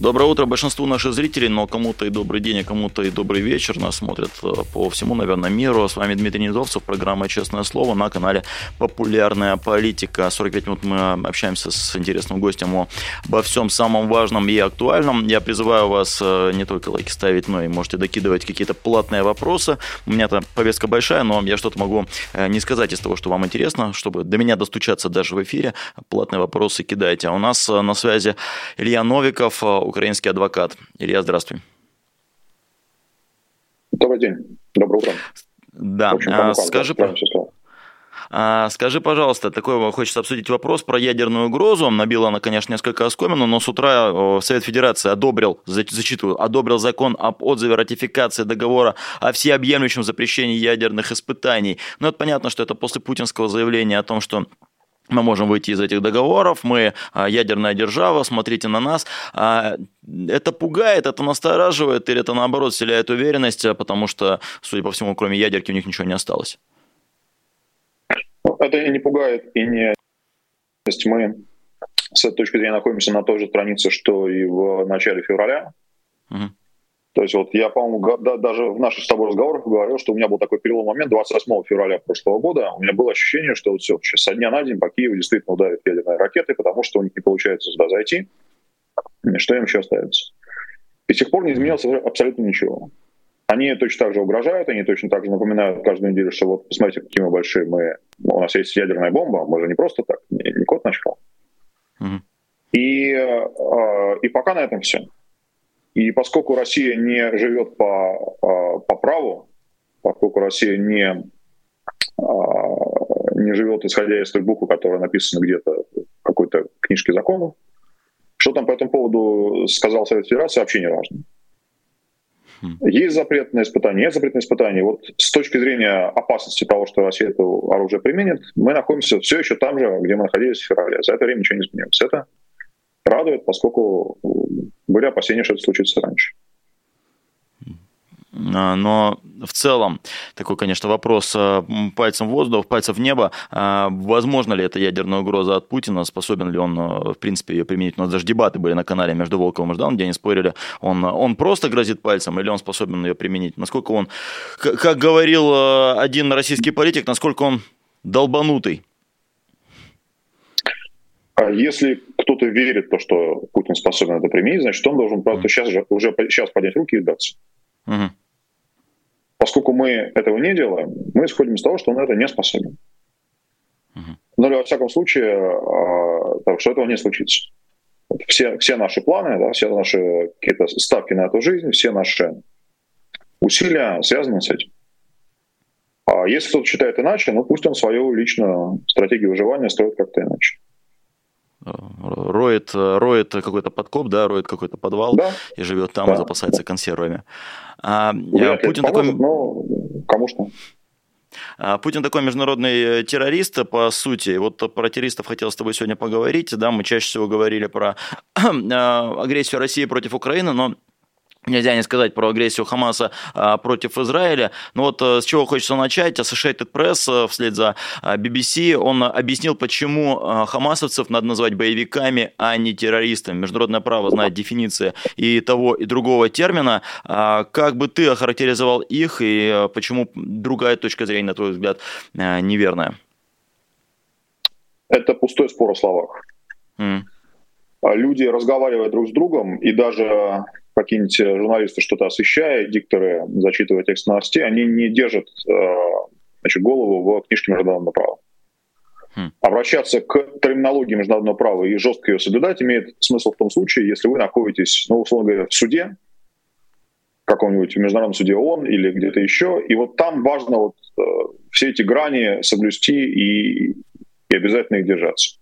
Доброе утро большинству наших зрителей, но кому-то и добрый день, а кому-то и добрый вечер. Нас смотрят э, по всему, наверное, миру. С вами Дмитрий Недовцев, программа «Честное слово» на канале «Популярная политика». 45 минут мы общаемся с интересным гостем обо всем самом важном и актуальном. Я призываю вас э, не только лайки ставить, но и можете докидывать какие-то платные вопросы. У меня-то повестка большая, но я что-то могу э, не сказать из того, что вам интересно, чтобы до меня достучаться даже в эфире. Платные вопросы кидайте. А у нас на связи Илья Новиков, украинский адвокат. Илья, здравствуй. Добрый день. Доброе утро. Да, а, скажи, да, а, скажи, пожалуйста, такой хочется обсудить вопрос про ядерную угрозу. Набила она, конечно, несколько оскомину, но с утра Совет Федерации одобрил, зачитываю, одобрил закон об отзыве ратификации договора о всеобъемлющем запрещении ядерных испытаний. Но это понятно, что это после путинского заявления о том, что мы можем выйти из этих договоров, мы а, ядерная держава, смотрите на нас. А, это пугает, это настораживает или это наоборот вселяет уверенность, потому что, судя по всему, кроме ядерки у них ничего не осталось? Это и не пугает, и не... Мы с этой точки зрения находимся на той же странице, что и в начале февраля. Угу. То есть вот я, по-моему, даже в наших с тобой разговорах говорил, что у меня был такой переломный момент 28 февраля прошлого года. У меня было ощущение, что вот все, сейчас со дня на день по Киеву действительно ударят ядерные ракеты, потому что у них не получается сюда зайти. Что им еще остается? И с тех пор не изменилось абсолютно ничего. Они точно так же угрожают, они точно так же напоминают каждую неделю, что вот посмотрите, какие мы большие мы. У нас есть ядерная бомба, мы же не просто так, не, не кот начал. Mm-hmm. И, э, и пока на этом все. И поскольку Россия не живет по, а, по праву, поскольку Россия не, а, не живет исходя из той буквы, которая написана где-то в какой-то книжке законов, что там по этому поводу сказал Совет Федерации, вообще не важно. Хм. Есть запрет на испытание, нет запрет на испытание. Вот с точки зрения опасности того, что Россия это оружие применит, мы находимся все еще там же, где мы находились в феврале. За это время ничего не изменилось. Это радует, поскольку были опасения, что это случится раньше. А, но в целом, такой, конечно, вопрос а, пальцем в воздух, пальцем в небо. А, возможно ли это ядерная угроза от Путина? Способен ли он, в принципе, ее применить? У нас даже дебаты были на канале между Волковым и Жданом, где они спорили, он, он просто грозит пальцем или он способен ее применить? Насколько он, как говорил один российский политик, насколько он долбанутый? Если кто-то верит в то, что Путин способен это применить, значит, он должен просто сейчас же, уже сейчас поднять руки и сдаться. Угу. Поскольку мы этого не делаем, мы исходим из того, что он это не способен. Угу. Но во всяком случае, а, что этого не случится. Все, все наши планы, да, все наши какие-то ставки на эту жизнь, все наши усилия связаны с этим. А если кто-то считает иначе, ну пусть он свою личную стратегию выживания строит как-то иначе роет, роет какой-то подкоп, да, роет какой-то подвал да. и живет там да. и запасается консервами. А, Вряд Путин поможет, такой... Но кому что. А, Путин такой международный террорист, по сути. Вот про террористов хотел с тобой сегодня поговорить. Да, мы чаще всего говорили про агрессию России против Украины, но Нельзя не сказать про агрессию Хамаса а, против Израиля. Но вот а, с чего хочется начать. Associated Press а, вслед за а, BBC, он объяснил, почему хамасовцев надо называть боевиками, а не террористами. Международное право знает дефиниции и того, и другого термина. А, как бы ты охарактеризовал их, и почему другая точка зрения, на твой взгляд, неверная? Это пустой спор о словах. Mm. Люди разговаривают друг с другом, и даже какие-нибудь э, журналисты что-то освещая, дикторы, зачитывая текст новостей, они не держат э, значит, голову в книжке международного права. Хм. Обращаться к терминологии международного права и жестко ее соблюдать имеет смысл в том случае, если вы находитесь, ну, условно говоря, в суде, каком-нибудь Международном суде ООН или где-то еще, и вот там важно вот э, все эти грани соблюсти и, и обязательно их держаться.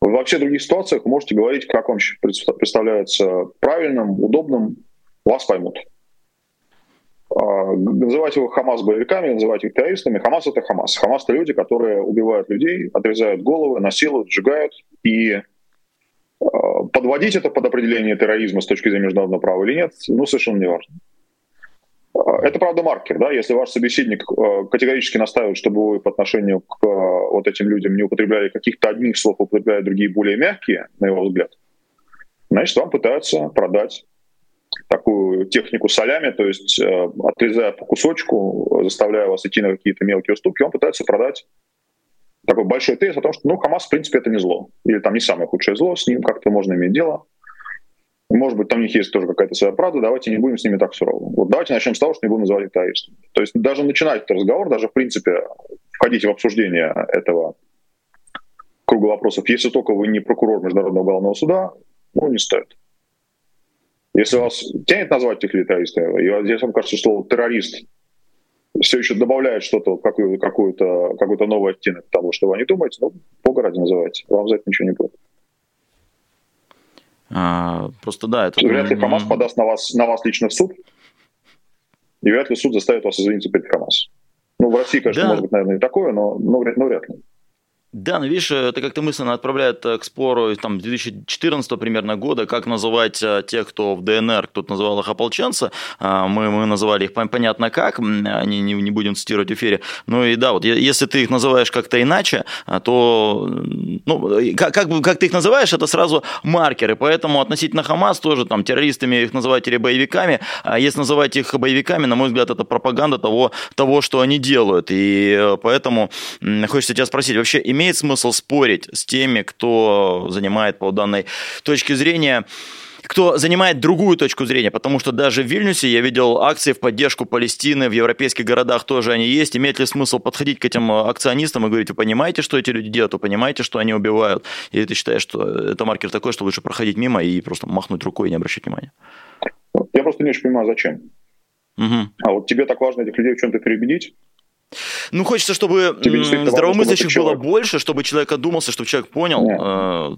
Во всех других ситуациях можете говорить, как вам представляется правильным, удобным, вас поймут. А, называть его Хамас боевиками, называть их террористами. Хамас — это Хамас. Хамас — это люди, которые убивают людей, отрезают головы, насилуют, сжигают. И а, подводить это под определение терроризма с точки зрения международного права или нет, ну, совершенно не важно. Это, правда, маркер, да, если ваш собеседник э, категорически настаивает, чтобы вы по отношению к э, вот этим людям не употребляли каких-то одних слов, а употребляли другие более мягкие, на его взгляд, значит, вам пытаются продать такую технику солями, то есть э, отрезая по кусочку, заставляя вас идти на какие-то мелкие уступки, он пытается продать такой большой тезис о том, что ну, Хамас, в принципе, это не зло. Или там не самое худшее зло, с ним как-то можно иметь дело. Может быть, там у них есть тоже какая-то своя правда, давайте не будем с ними так сурово. Вот давайте начнем с того, что не будем называть их террористами. То есть даже начинать этот разговор, даже в принципе входить в обсуждение этого круга вопросов, если только вы не прокурор Международного уголовного суда, ну, не стоит. Если вас тянет назвать этих террористами, и здесь вам кажется, что террорист все еще добавляет что-то, какую-то, какую-то, какой-то новый оттенок того, что вы не думаете, ну, бога ради называйте. Вам за это ничего не будет. А, просто да, это... Вряд ли ХАМАС подаст на вас, на вас лично в суд, и вряд ли суд заставит вас извиниться перед ХАМАС. Ну, в России, конечно, да. может быть, наверное, и такое, но, но, но вряд ли. Да, но видишь, это как-то мысленно отправляет э, к спору там, 2014 примерно года, как называть э, тех, кто в ДНР, кто-то называл их ополченцы, а, мы, мы называли их понятно как, они не, не будем цитировать в эфире. Ну и да, вот если ты их называешь как-то иначе, то ну, как, как, как ты их называешь, это сразу маркеры, поэтому относительно Хамас тоже там террористами их называть или боевиками, а если называть их боевиками, на мой взгляд, это пропаганда того, того что они делают, и э, поэтому хочется тебя спросить, вообще имеет смысл спорить с теми, кто занимает по данной точке зрения кто занимает другую точку зрения, потому что даже в Вильнюсе я видел акции в поддержку Палестины, в европейских городах тоже они есть. Имеет ли смысл подходить к этим акционистам и говорить, вы понимаете, что эти люди делают, вы понимаете, что они убивают? Или ты считаешь, что это маркер такой, что лучше проходить мимо и просто махнуть рукой и не обращать внимания? Я просто не очень понимаю, зачем. Угу. А вот тебе так важно этих людей в чем-то переубедить? Ну, хочется, чтобы здравомыслящих было больше, чтобы человек одумался, чтобы человек понял. Нет. Э,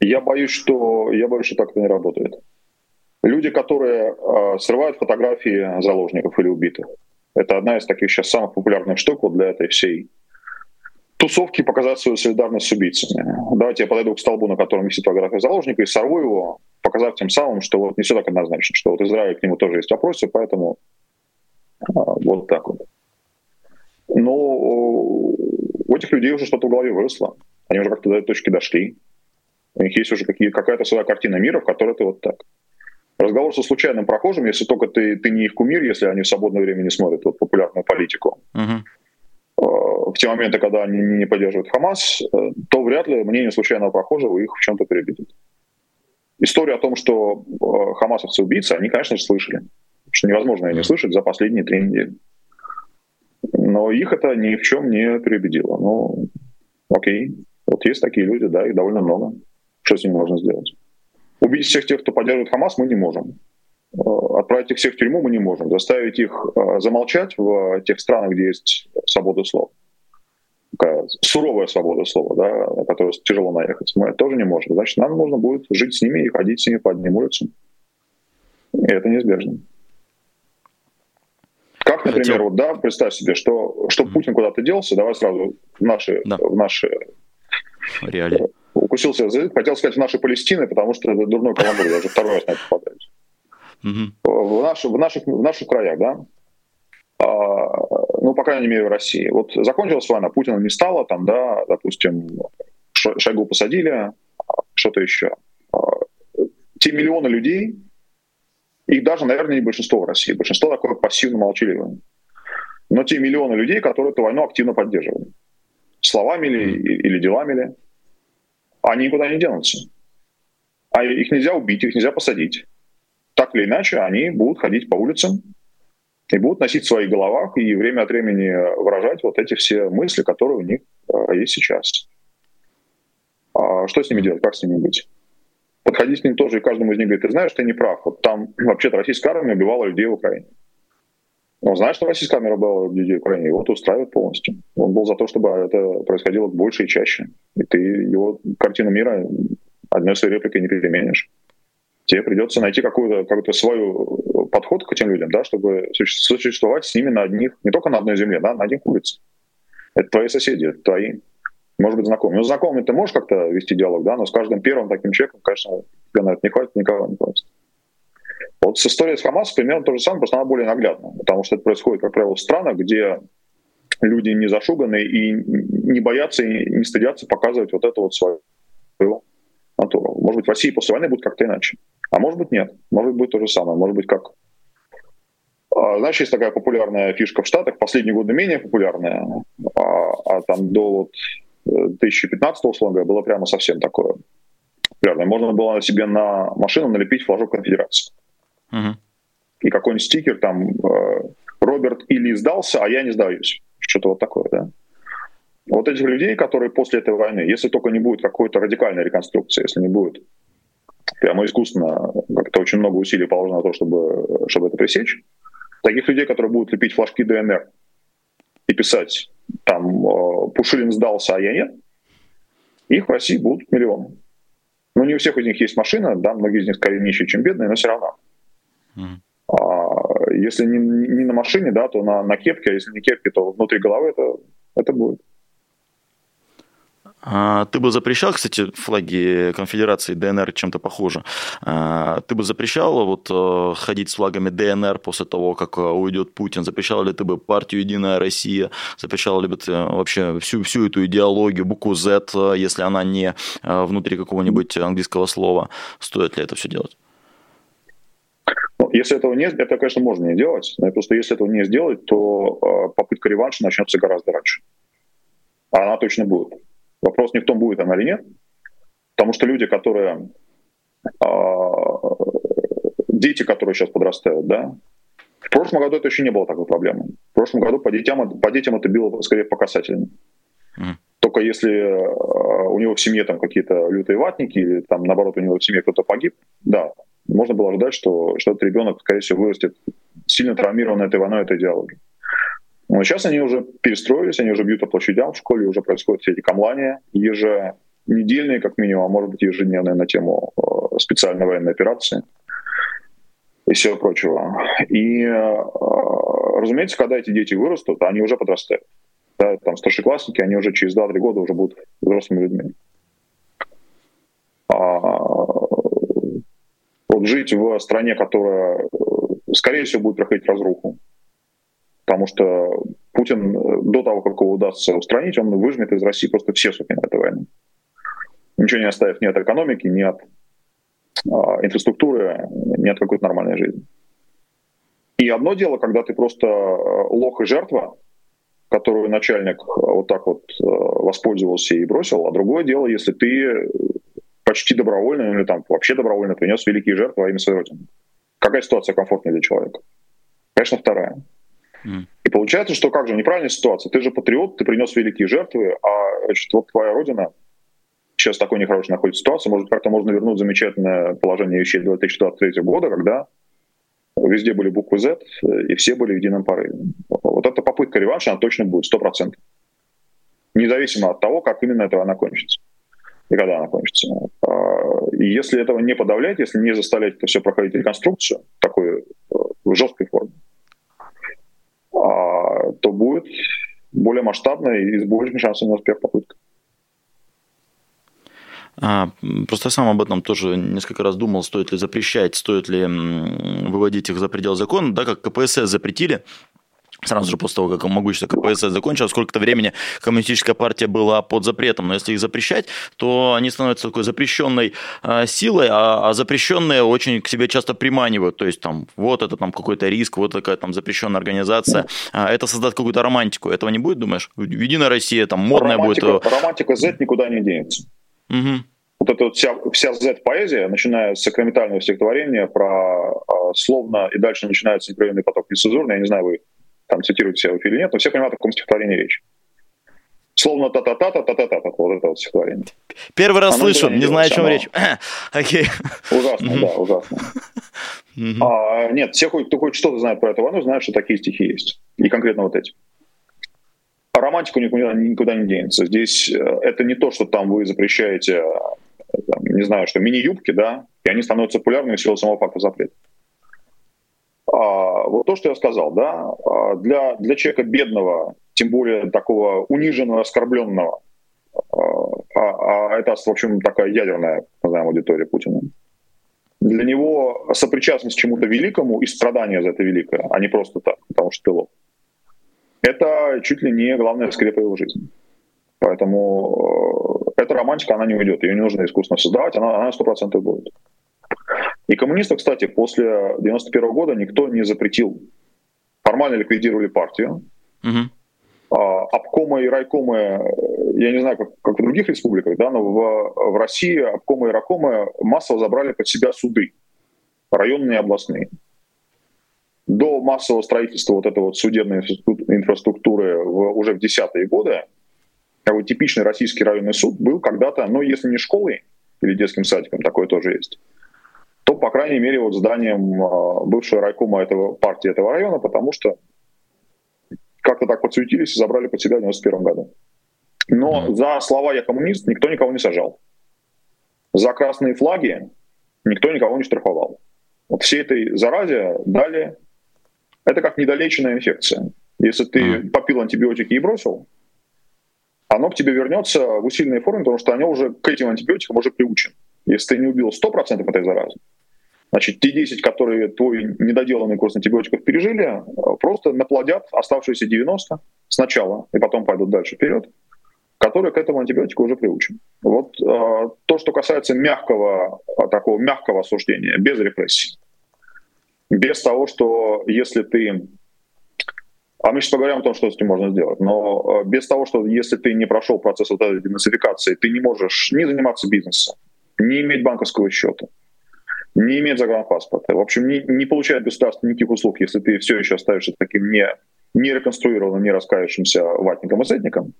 я боюсь, что я боюсь, что так это не работает. Люди, которые э, срывают фотографии заложников или убитых, это одна из таких сейчас самых популярных штук вот для этой всей тусовки показать свою солидарность с убийцами. Давайте я подойду к столбу, на котором висит фотография заложника, и сорву его, показав тем самым, что вот не все так однозначно, что вот Израиль к нему тоже есть вопросы, поэтому вот так вот. Но у этих людей уже что-то в голове выросло. Они уже как-то до этой точки дошли. У них есть уже какие, какая-то своя картина мира, в которой ты вот так. Разговор со случайным прохожим, если только ты, ты не их кумир, если они в свободное время не смотрят вот, популярную политику, uh-huh. в те моменты, когда они не поддерживают Хамас, э, то вряд ли мнение случайного прохожего их в чем-то перебедет. Историю о том, что э, хамасовцы убийцы, они, конечно же, слышали что невозможно ее не слышать за последние три недели. Но их это ни в чем не переубедило. Ну, окей, вот есть такие люди, да, их довольно много. Что с ними можно сделать? Убить всех тех, кто поддерживает Хамас, мы не можем. Э, отправить их всех в тюрьму мы не можем. Заставить их э, замолчать в тех странах, где есть свобода слова. Такая суровая свобода слова, да, на которую тяжело наехать. Мы тоже не можем. Значит, нам нужно будет жить с ними и ходить с ними по одним улицам. И это неизбежно. Как, например, Хотел... вот, да, представь себе, что, что mm-hmm. Путин куда-то делся, давай сразу в наши, да. в наши реалии. Укусился язык, хотел сказать в наши Палестины, потому что это дурной каламбур, я уже второй раз на это попадаюсь. Mm-hmm. В, наш, в, наших, в наших краях, да, а, ну, по крайней мере, в России. Вот закончилась война, Путина не стало, там, да, допустим, Шойгу посадили, что-то еще. А, те миллионы людей, их даже, наверное, не большинство в России. Большинство такое пассивно молчаливое. Но те миллионы людей, которые эту войну активно поддерживали. Словами ли или делами ли. Они никуда не денутся. А их нельзя убить, их нельзя посадить. Так или иначе, они будут ходить по улицам и будут носить в своих головах и время от времени выражать вот эти все мысли, которые у них э, есть сейчас. А что с ними делать, как с ними быть? Подходить к ним тоже, и каждому из них говорит, ты знаешь, ты не прав. Вот там вообще-то российская армия убивала людей в Украине. Он знает, что российская армия убивала людей в Украине, его это устраивает полностью. Он был за то, чтобы это происходило больше и чаще. И ты его картину мира одной своей репликой не переменишь. Тебе придется найти какую-то какой свою подход к этим людям, да, чтобы существовать с ними на одних, не только на одной земле, да, на одних улицах. Это твои соседи, твои может быть, знакомый. Ну, знакомый ты можешь как-то вести диалог, да, но с каждым первым таким человеком, конечно, тебе на это не хватит, никого не хватит. Вот с историей с Хамасом примерно то же самое, просто она более наглядна, потому что это происходит, как правило, в странах, где люди не зашуганы и не боятся и не стыдятся показывать вот это вот свое натуру. Может быть, в России после войны будет как-то иначе. А может быть, нет. Может быть, то же самое. Может быть, как... А, знаешь, есть такая популярная фишка в Штатах, последние годы менее популярная, а, а там до вот 2015 условно говоря, было прямо совсем такое. Прямо. Можно было себе на машину налепить флажок конфедерации. Uh-huh. И какой-нибудь стикер там э, «Роберт или сдался, а я не сдаюсь». Что-то вот такое, да. Вот этих людей, которые после этой войны, если только не будет какой-то радикальной реконструкции, если не будет прямо искусственно, как-то очень много усилий положено на то, чтобы, чтобы это пресечь, таких людей, которые будут лепить флажки ДНР и писать там э, Пушилин сдался, а я нет, их в России будут миллионы. Ну, не у всех из них есть машина, да, многие из них скорее нищие, чем бедные, но все равно. Mm. А, если не, не на машине, да, то на, на кепке, а если не кепке, то внутри головы это, это будет. А, ты бы запрещал, кстати, флаги конфедерации ДНР чем-то похожи. А, ты бы запрещал вот э, ходить с флагами ДНР после того, как э, уйдет Путин? Запрещал ли ты бы партию «Единая Россия»? Запрещал ли бы ты вообще всю, всю эту идеологию, букву э, если она не внутри какого-нибудь английского слова? Стоит ли это все делать? Ну, если этого не это, конечно, можно не делать. Но просто если этого не сделать, то попытка реванша начнется гораздо раньше. А она точно будет. Вопрос не в том, будет она или нет, потому что люди, которые а, дети, которые сейчас подрастают, да, в прошлом году это еще не было такой проблемы. В прошлом году по детям, по детям это было скорее по касательным. Mm. Только если а, у него в семье там какие-то лютые ватники, или там наоборот у него в семье кто-то погиб, да, можно было ожидать, что, что этот ребенок, скорее всего, вырастет сильно травмированной этой войной, этой идеологией. Но сейчас они уже перестроились, они уже бьют по площадям, в школе уже происходят все эти камлания, еженедельные, как минимум, а может быть ежедневные на тему э, специальной военной операции и всего прочего. И, э, разумеется, когда эти дети вырастут, они уже подрастают. Да, там старшеклассники, они уже через 2-3 года уже будут взрослыми людьми. А, вот жить в стране, которая, э, скорее всего, будет проходить разруху, потому что Путин э, до того, как его удастся устранить, он выжмет из России просто все соки на этой войне. Ничего не оставив ни от экономики, ни от а, инфраструктуры, ни от какой-то нормальной жизни. И одно дело, когда ты просто э, лох и жертва, которую начальник э, вот так вот воспользовался и бросил, а другое дело, если ты почти добровольно или там вообще добровольно принес великие жертвы во имя своей родины. Какая ситуация комфортнее для человека? Конечно, вторая. И получается, что как же, неправильная ситуация. Ты же патриот, ты принес великие жертвы, а значит, вот твоя родина сейчас в такой нехорошей находится ситуации, может, как-то можно вернуть замечательное положение вещей 2023 года, когда везде были буквы Z, и все были в едином порыве. Вот эта попытка реванша, она точно будет, 100%. Независимо от того, как именно это она кончится. И когда она кончится. А, и если этого не подавлять, если не заставлять это все проходить реконструкцию, такой э, жесткой форме, а, то будет более масштабная и с большими шансами на успех попытка. А, просто сам об этом тоже несколько раз думал, стоит ли запрещать, стоит ли выводить их за предел закона, да, как КПСС запретили, сразу же после того, как могущество КПСС закончилось, сколько-то времени коммунистическая партия была под запретом. Но если их запрещать, то они становятся такой запрещенной э, силой, а, а запрещенные очень к себе часто приманивают. То есть там вот это там какой-то риск, вот такая там запрещенная организация. А, это создаст какую-то романтику. Этого не будет, думаешь? Единая Россия, там модная романтика, будет. Романтика Z никуда не денется. Угу. Вот эта вот вся, вся Z-поэзия, начиная с сакраментального стихотворения про э, словно, и дальше начинается непрерывный поток нецензурный, я не знаю, вы там цитируют себя или нет, но все понимают, о каком стихотворении речь. Словно та-та-та-та-та-та-та, вот это вот стихотворение. Первый раз Оно слышу, не, не знаю, о чем речь. Окей. Ужасно, да, ужасно. а, нет, все, кто хоть что-то знает про эту войну, знают, что такие стихи есть. И конкретно вот эти. А романтику никуда, никуда не денется. Здесь э, это не то, что там вы запрещаете, э, там, не знаю, что мини-юбки, да, и они становятся популярными в силу самого факта запрета. А, вот то, что я сказал, да, а, для, для человека бедного, тем более такого униженного, оскорбленного, а, а, а это, в общем, такая ядерная, назовем, аудитория Путина, для него сопричастность к чему-то великому и страдание за это великое, а не просто так, потому что ты. Это чуть ли не главная скрепа его жизни. Поэтому э, эта романтика, она не уйдет, ее не нужно искусственно создавать, она, она 100% будет. И коммунистов, кстати, после 91 года никто не запретил. Формально ликвидировали партию. Угу. Обкомы и райкомы, я не знаю, как, как в других республиках, да, но в, в России обкомы и райкомы массово забрали под себя суды, районные и областные. До массового строительства вот этой вот судебной инфраструктуры в, уже в десятые годы, бы типичный российский районный суд был когда-то, ну, если не школой или детским садиком, такое тоже есть, то, по крайней мере, вот зданием а, бывшего райкома этого, партии этого района, потому что как-то так подсуетились и забрали под себя в 91 году. Но за слова «я коммунист» никто никого не сажал. За красные флаги никто никого не штрафовал. Вот всей этой заразе дали... Это как недолеченная инфекция. Если ты попил антибиотики и бросил, оно к тебе вернется в усиленной форме, потому что оно уже к этим антибиотикам уже приучен. Если ты не убил 100% этой заразы, значит, те 10, которые твой недоделанный курс антибиотиков пережили, просто наплодят оставшиеся 90 сначала, и потом пойдут дальше вперед, которые к этому антибиотику уже приучены. Вот э, то, что касается мягкого, такого мягкого осуждения, без репрессий, без того, что если ты а мы сейчас поговорим о том, что с этим можно сделать. Но без того, что если ты не прошел процесс вот этой денацификации, ты не можешь не заниматься бизнесом, не иметь банковского счета, не иметь загранпаспорта, в общем, не, не получать государства никаких услуг, если ты все еще остаешься таким не, не реконструированным, не раскаявшимся ватником и сетником,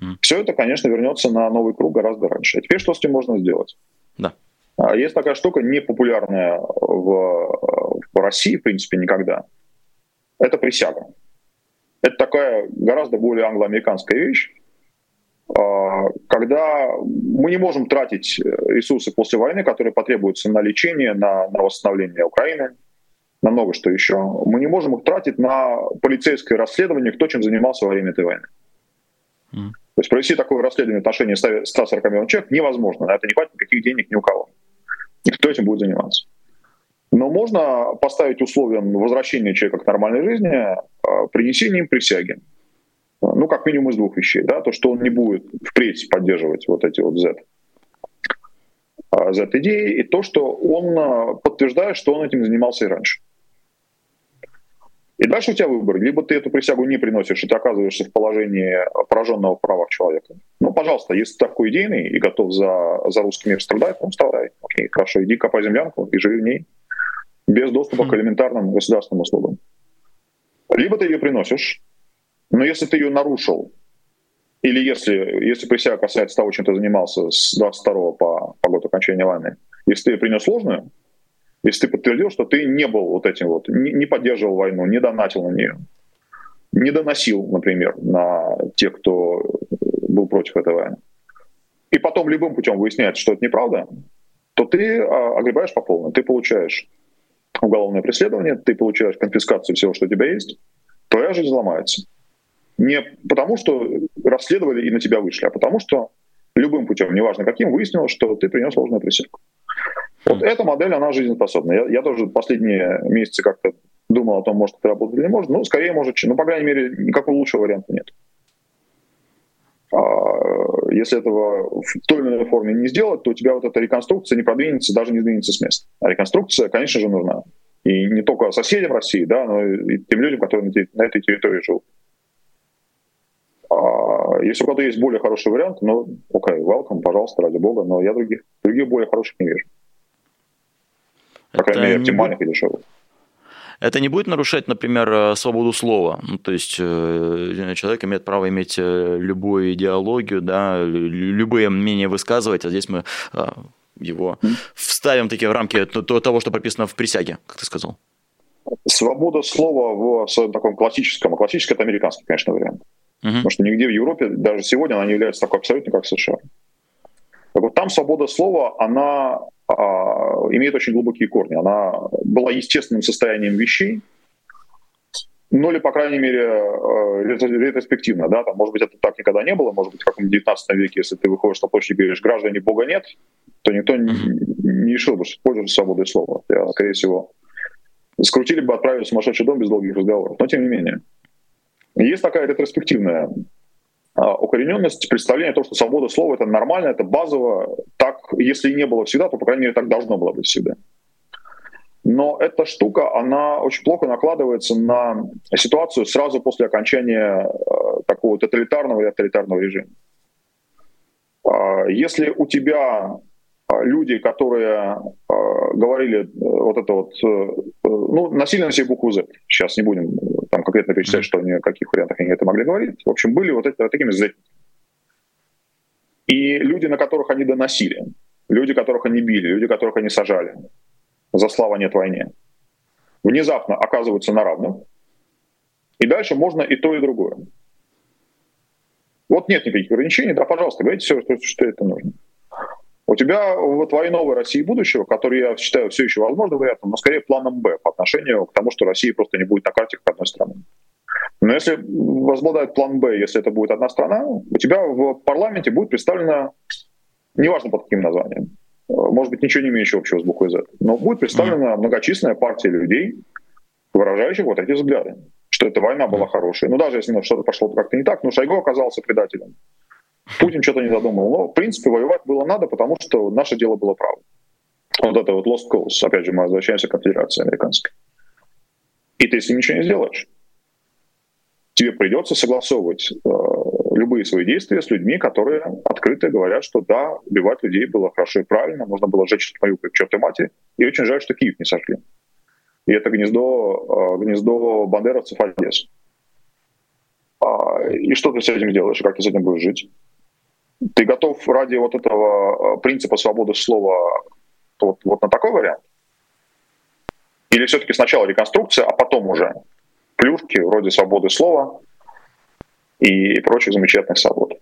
mm. все это, конечно, вернется на новый круг гораздо раньше. А теперь что с этим можно сделать? Да. А есть такая штука, непопулярная в, в России, в принципе, никогда. Это присяга. Это такая гораздо более англоамериканская вещь, когда мы не можем тратить э, ресурсы после войны, которые потребуются на лечение, на, на восстановление Украины, на много что еще, мы не можем их тратить на полицейское расследование, кто чем занимался во время этой войны. Mm. То есть провести такое расследование в отношении 140 миллионов человек невозможно. На это не хватит никаких денег ни у кого. И кто этим будет заниматься? Но можно поставить условием возвращения человека к нормальной жизни а, принесением присяги ну, как минимум из двух вещей. Да? То, что он не будет впредь поддерживать вот эти вот Z, Z-идеи, и то, что он а, подтверждает, что он этим занимался и раньше. И дальше у тебя выбор. Либо ты эту присягу не приносишь, и ты оказываешься в положении пораженного в правах человека. Ну, пожалуйста, если ты такой идейный и готов за, за русский мир страдать, ну, вставай. Окей, хорошо, иди копай землянку и живи в ней. Без доступа mm. к элементарным государственным услугам. Либо ты ее приносишь, но если ты ее нарушил, или если, если присяга касается того, чем ты занимался с 22 по, по год окончания войны, если ты принес ложную, если ты подтвердил, что ты не был вот этим вот, не, не поддерживал войну, не донатил на нее, не доносил, например, на тех, кто был против этой войны, и потом любым путем выясняется, что это неправда, то ты а, огребаешь по полной. Ты получаешь уголовное преследование, ты получаешь конфискацию всего, что у тебя есть, твоя жизнь ломается. Не потому, что расследовали и на тебя вышли, а потому что любым путем, неважно каким, выяснилось, что ты принес ложную присягу. Вот эта модель, она жизнеспособна. Я, я тоже последние месяцы как-то думал о том, может это работать или не может. Ну, скорее может, но, по крайней мере, никакого лучшего варианта нет. А, если этого в той или иной форме не сделать, то у тебя вот эта реконструкция не продвинется, даже не сдвинется с места. А реконструкция, конечно же, нужна. И не только соседям России, да, но и тем людям, которые на этой территории живут. А если у кого-то есть более хороший вариант, ну, окей, okay, welcome, пожалуйста, ради бога, но я других, других более хороших не вижу. По крайней мере, оптимальных и дешевых. Это не будет нарушать, например, э, свободу слова. Ну, то есть э, человек имеет право иметь э, любую идеологию, да, любые мнения высказывать, а здесь мы его вставим такие в рамки того, что прописано в присяге, как ты сказал. Свобода слова в своем таком классическом, а классический это американский, конечно, вариант. Uh-huh. Потому что нигде в Европе, даже сегодня, она не является такой абсолютно, как в США. Так вот, там свобода слова, она а, имеет очень глубокие корни. Она была естественным состоянием вещей, ну или, по крайней мере, э, ретроспективно, да, там, может быть, это так никогда не было, может быть, как в 19 веке, если ты выходишь на площадь и говоришь, граждане Бога нет, то никто, не решил бы, что пользуешься свободой слова. Я, скорее всего, скрутили бы, отправили в сумасшедший дом без долгих разговоров. Но тем не менее. Есть такая ретроспективная а, укорененность, представление того, что свобода слова — это нормально, это базово. Так, если и не было всегда, то, по крайней мере, так должно было быть всегда. Но эта штука, она очень плохо накладывается на ситуацию сразу после окончания э, такого тоталитарного и авторитарного режима. Э, если у тебя люди, которые э, говорили вот это вот, ну, носили на себе букву Z, сейчас не будем там конкретно перечислять, что они, в каких вариантах они это могли говорить, в общем, были вот, эти, вот такими Z. И люди, на которых они доносили, люди, которых они били, люди, которых они сажали, за слава нет войне, внезапно оказываются на равных, и дальше можно и то, и другое. Вот нет никаких ограничений, да, пожалуйста, говорите все, что, что это нужно. У тебя в твоей новой России будущего, который я считаю все еще возможным вариантом, но скорее планом Б по отношению к тому, что Россия просто не будет на карте как одной страны. Но если возобладает план Б, если это будет одна страна, у тебя в парламенте будет представлена, неважно под каким названием, может быть, ничего не имеющего общего с буквой Z. Но будет представлена многочисленная партия людей, выражающих вот эти взгляды, что эта война была хорошей. Ну, даже если что-то пошло как-то не так, но Шойгу оказался предателем. Путин что-то не задумал. Но, в принципе, воевать было надо, потому что наше дело было право. Вот это вот lost cause. Опять же, мы возвращаемся к конфедерации американской. И ты, если ничего не сделаешь, тебе придется согласовывать э, любые свои действия с людьми, которые открыто говорят, что да, убивать людей было хорошо и правильно, нужно было сжечь мою к чертой матери, и очень жаль, что Киев не сожгли. И это гнездо, э, гнездо бандеровцев Одессы. А, и что ты с этим делаешь, как ты с этим будешь жить? Ты готов ради вот этого э, принципа свободы слова вот, вот на такой вариант? Или все-таки сначала реконструкция, а потом уже плюшки вроде свободы слова и прочих замечательных свобод.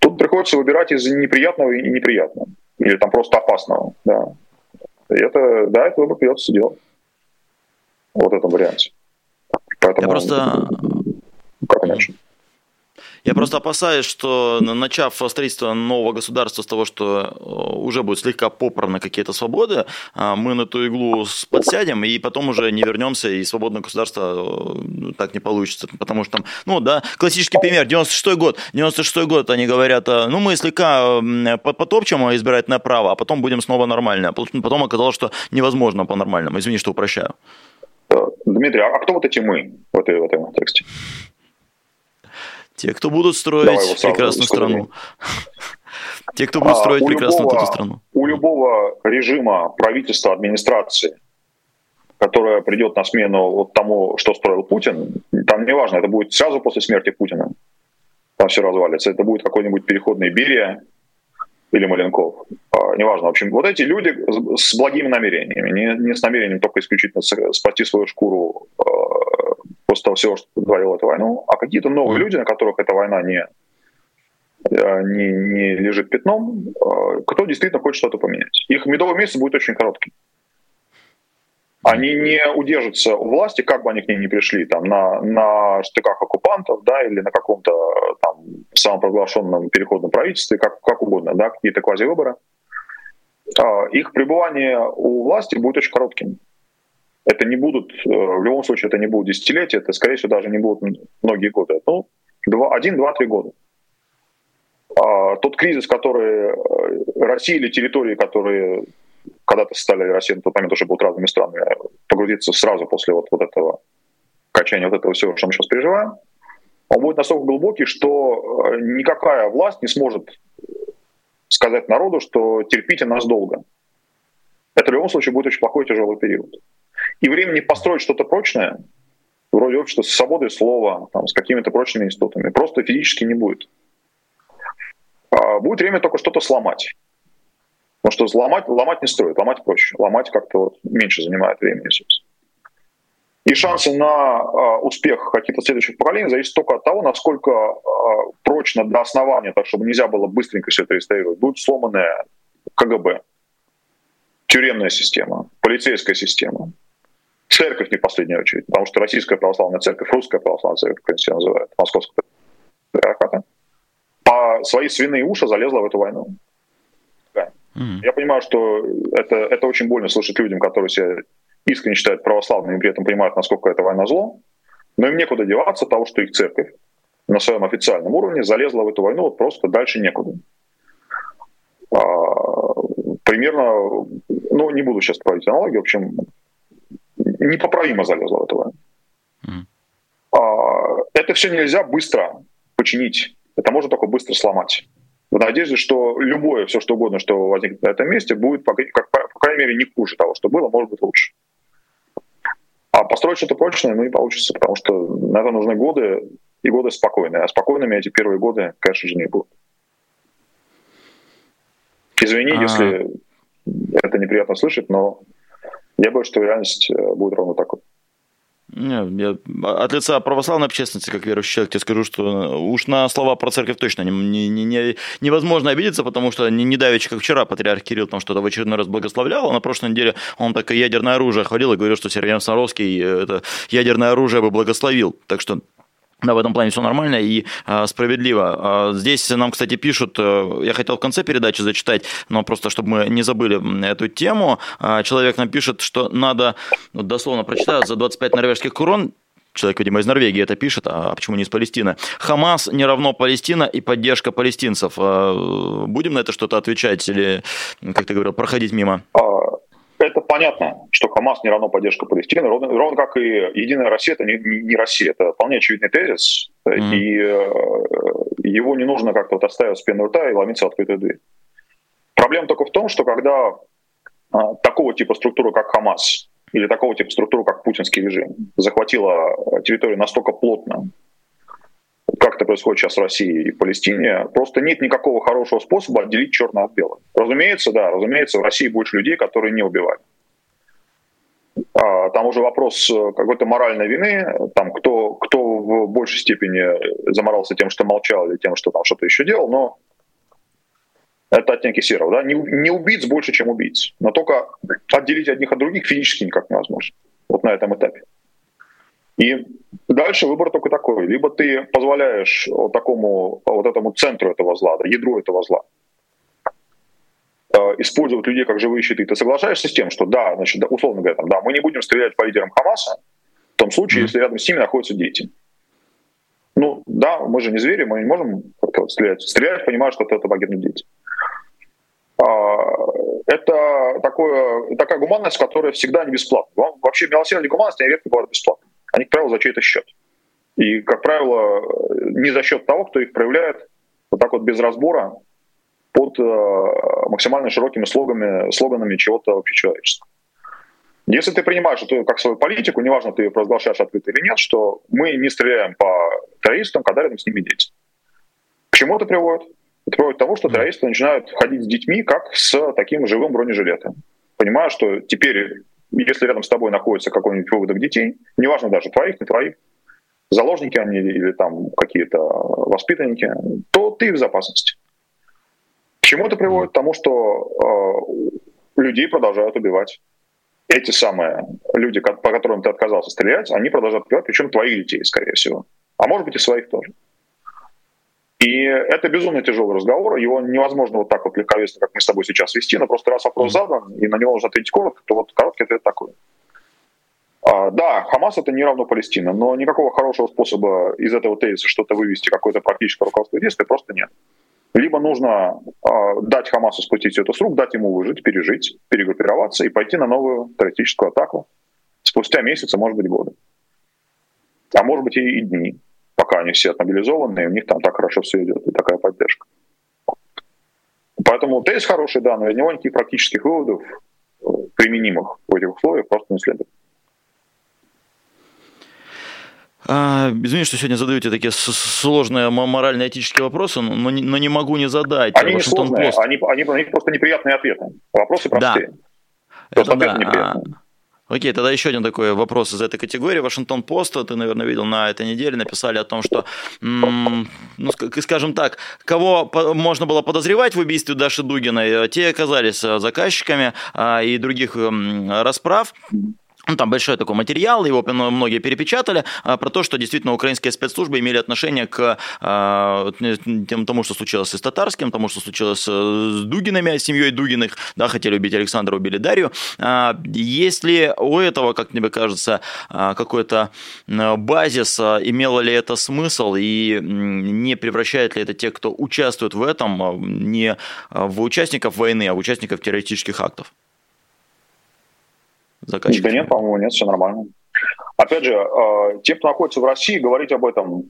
Тут приходится выбирать из неприятного и неприятного. Или там просто опасного. Да. И это, да, это выбор придется делать. Вот в этом варианте. Поэтому, Я просто... Как иначе? Я просто опасаюсь, что начав строительство нового государства с того, что э, уже будет слегка попраны какие-то свободы, а, мы на эту иглу подсядем и потом уже не вернемся, и свободное государство э, так не получится. Потому что там, ну да, классический пример, 96-й год. 96-й год они говорят, э, ну мы слегка потопчем избирательное право, а потом будем снова нормально. Потом оказалось, что невозможно по-нормальному. Извини, что упрощаю. Дмитрий, а кто вот эти мы в, в этом контексте? Те, кто будут строить прекрасную страну. Те, кто будут а, строить прекрасную эту страну. У любого режима, правительства, администрации, которая придет на смену вот тому, что строил Путин, там неважно, это будет сразу после смерти Путина, там все развалится, это будет какой-нибудь переходный Берия или Маленков, а, неважно. В общем, вот эти люди с благими намерениями, не, не с намерением только исключительно спасти свою шкуру а, после того всего, что творила эту войну, а какие-то новые люди, на которых эта война не, э, не, не лежит пятном, э, кто действительно хочет что-то поменять. Их медовый месяц будет очень короткий. Они не удержатся у власти, как бы они к ней не пришли, там, на, на штыках оккупантов, да, или на каком-то там самопровозглашенном переходном правительстве, как, как угодно, да, какие-то квазивыборы. А, их пребывание у власти будет очень коротким. Это не будут, э, в любом случае, это не будут десятилетия, это, скорее всего, даже не будут многие годы. Ну, два, один, два, три года. А тот кризис, который э, Россия или территории, которые когда-то стали Россией на тот момент уже будут разными странами, погрузиться сразу после вот, вот этого качания вот этого всего, что мы сейчас переживаем, он будет настолько глубокий, что э, никакая власть не сможет сказать народу, что терпите нас долго. Это в любом случае будет очень плохой тяжелый период и времени построить что-то прочное, вроде общества с свободой слова, там, с какими-то прочными институтами, просто физически не будет. А будет время только что-то сломать. Потому что сломать, ломать не стоит, ломать проще. Ломать как-то вот меньше занимает времени, собственно. И шансы на э, успех каких-то следующих поколений зависят только от того, насколько э, прочно до основания, так чтобы нельзя было быстренько все это реставрировать, будет сломанная КГБ, тюремная система, полицейская система, церковь не в последнюю очередь, потому что Российская православная церковь, Русская православная церковь, как себя называют, Московская патриархата, по свои свиные уши залезла в эту войну. Mm-hmm. Я понимаю, что это, это очень больно слышать людям, которые себя искренне считают православными и при этом понимают, насколько это война зло. Но им некуда деваться того, что их церковь на своем официальном уровне залезла в эту войну вот просто дальше некуда. А, примерно, ну, не буду сейчас проводить аналогии, в общем, непоправимо залезла в эту войну. Mm. А, это все нельзя быстро починить, это можно только быстро сломать. В надежде, что любое, все что угодно, что возникнет на этом месте, будет, по, как, по крайней мере, не хуже того, что было, может быть лучше. А построить что-то прочное, ну, не получится, потому что на это нужны годы, и годы спокойные. А спокойными эти первые годы, конечно же, не будут. Извини, А-а-а. если это неприятно слышать, но я боюсь, что реальность э, будет ровно такой. Не, я от лица православной общественности, как верующий человек, тебе скажу, что уж на слова про церковь точно не, не, не, невозможно обидеться, потому что не, не давеча, как вчера, патриарх Кирилл там что-то в очередной раз благословлял, а на прошлой неделе он так ядерное оружие хвалил и говорил, что Сергей Саровский э, это ядерное оружие бы благословил. Так что да, в этом плане все нормально и э, справедливо. Здесь нам, кстати, пишут, э, я хотел в конце передачи зачитать, но просто чтобы мы не забыли эту тему. Э, человек нам пишет, что надо, вот дословно прочитаю, за 25 норвежских крон человек, видимо, из Норвегии это пишет, а почему не из Палестины? Хамас не равно Палестина и поддержка палестинцев. Будем на это что-то отвечать или, как ты говорил, проходить мимо? Это понятно, что Хамас не равно поддержка Палестины, ровно, ровно как и Единая Россия, это не, не Россия, это вполне очевидный тезис, mm-hmm. и э, его не нужно как-то вот оставить с пены рта и ломиться в открытую дверь. Проблема только в том, что когда э, такого типа структура, как Хамас, или такого типа структура, как путинский режим, захватила территорию настолько плотно, как это происходит сейчас в России и в Палестине, просто нет никакого хорошего способа отделить черное от белого. Разумеется, да, разумеется, в России больше людей, которые не убивают. А, там уже вопрос э, какой-то моральной вины, там кто, кто в большей степени заморался тем, что молчал, или тем, что там что-то еще делал, но это оттенки серого. Да? Не, не убийц больше, чем убийц. Но только отделить одних от других физически никак невозможно. Вот на этом этапе. И дальше выбор только такой. Либо ты позволяешь вот такому, вот этому центру этого зла, да, ядру этого зла, э, использовать людей как живые щиты. Ты соглашаешься с тем, что да, значит, условно говоря, да, мы не будем стрелять по лидерам Хамаса в том случае, если рядом с ними находятся дети. Ну да, мы же не звери, мы не можем стрелять. Стрелять, понимая, что это погибнут дети. А, это такое, такая гуманность, которая всегда не бесплатна. Вообще милосердие и гуманность, они редко бывают бесплатны они, как правило, за чей-то счет. И, как правило, не за счет того, кто их проявляет вот так вот без разбора под э, максимально широкими слоганами, слоганами чего-то общечеловеческого. Если ты принимаешь это как свою политику, неважно, ты ее провозглашаешь открыто или нет, что мы не стреляем по террористам, когда рядом с ними дети. К чему это приводит? Это приводит к тому, что террористы начинают ходить с детьми, как с таким живым бронежилетом. Понимая, что теперь если рядом с тобой находится какой-нибудь выводок детей, неважно даже твоих, не твоих, заложники они или там какие-то воспитанники, то ты в безопасности. К чему это приводит? К тому, что э, людей продолжают убивать. Эти самые люди, по которым ты отказался стрелять, они продолжают убивать, причем твоих детей, скорее всего. А может быть и своих тоже. И это безумно тяжелый разговор, его невозможно вот так вот легковесно, как мы с тобой сейчас вести, но просто раз вопрос задан, и на него нужно ответить коротко, то вот короткий ответ такой. А, да, Хамас это не равно Палестина, но никакого хорошего способа из этого тезиса что-то вывести, какое-то практическое руководство действия просто нет. Либо нужно э, дать Хамасу спустить все это с рук, дать ему выжить, пережить, перегруппироваться и пойти на новую террористическую атаку спустя месяцы, может быть, годы. А может быть и, и дни пока они все мобилизованы, и у них там так хорошо все идет, и такая поддержка. Поэтому тезис хороший, да, но из него никаких практических выводов, э, применимых в этих условиях, просто не следует. А, извини, что сегодня задаю тебе такие сложные морально-этические вопросы, но не, но не могу не задать. Они не сложные, они, они, они просто неприятные ответы. Вопросы простые. Да. Просто Это да. неприятные. Окей, тогда еще один такой вопрос из этой категории. Вашингтон Пост, ты, наверное, видел на этой неделе, написали о том, что, ну, скажем так, кого можно было подозревать в убийстве Даши Дугиной, те оказались заказчиками а, и других расправ. Ну, там большой такой материал, его многие перепечатали, а, про то, что действительно украинские спецслужбы имели отношение к а, тем, тому, что случилось с Татарским, тому, что случилось с Дугинами, с семьей Дугиных, да, хотели убить Александра, убили Дарью. А, есть ли у этого, как тебе кажется, какой-то базис, имело ли это смысл и не превращает ли это тех, кто участвует в этом, не в участников войны, а в участников террористических актов? Заказчиков? Да нет, по-моему, нет, все нормально. Опять же, э, те, кто находится в России, говорить об этом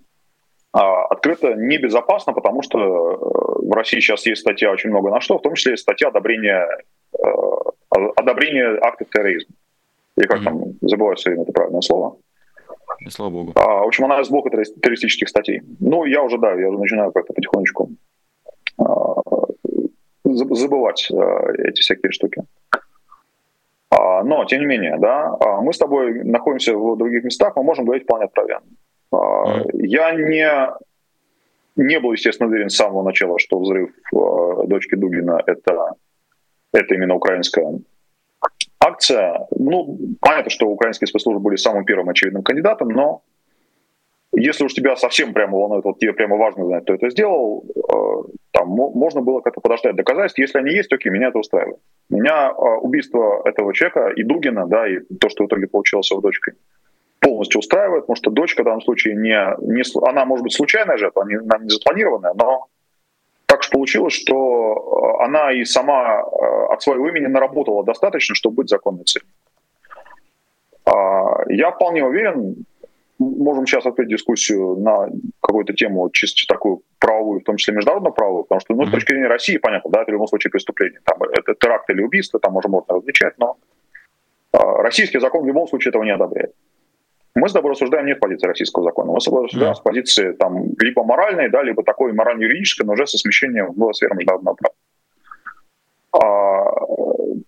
э, открыто небезопасно, потому что э, в России сейчас есть статья очень много на что, в том числе есть статья одобрения, одобрения актов терроризма. Или как mm-hmm. там, забываю все время это правильное слово. И слава богу. А, в общем, она из блока террористических статей. Ну, я уже, да, я уже начинаю как-то потихонечку забывать эти всякие штуки. А, но, тем не менее, да, а, мы с тобой находимся в других местах, мы можем говорить вполне откровенно. А, я не, не был, естественно, уверен с самого начала, что взрыв дочки Дугина это, это именно украинская акция. Ну, понятно, что украинские спецслужбы были самым первым очевидным кандидатом, но если уж тебя совсем прямо волнует, вот тебе прямо важно знать, кто это сделал, э, там можно было как-то подождать доказательств. Если они есть, окей, меня это устраивает. Меня э, убийство этого человека и Дугина, да, и то, что в итоге получилось с его дочкой, полностью устраивает, потому что дочка в данном случае не, не она может быть случайная жертва, не, она не запланированная, но так же получилось, что э, она и сама от своего имени наработала достаточно, чтобы быть законной целью. А, я вполне уверен, можем сейчас открыть дискуссию на какую-то тему чисто такую правовую, в том числе международную правовую, потому что, ну, с точки зрения России, понятно, да, это в любом случае преступление. Там, это теракт или убийство, там уже можно различать, но э, российский закон в любом случае этого не одобряет. Мы с тобой рассуждаем не с позиции российского закона, мы с тобой рассуждаем с позиции там, либо моральной, да, либо такой морально-юридической, но уже со смещением в сферу международного права. А,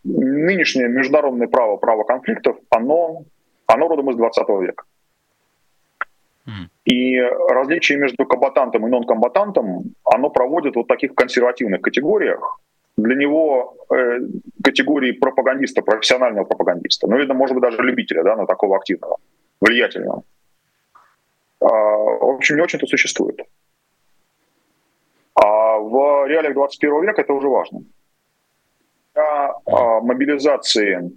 нынешнее международное право, право конфликтов, оно, оно родом из 20 века. И различие между комбатантом и нон-комбатантом, оно проводит вот в таких консервативных категориях. Для него э, категории пропагандиста, профессионального пропагандиста, ну, или, может быть, даже любителя, да, но такого активного, влиятельного. А, в общем, не очень-то существует. А в реалиях 21 века это уже важно. Для а, мобилизации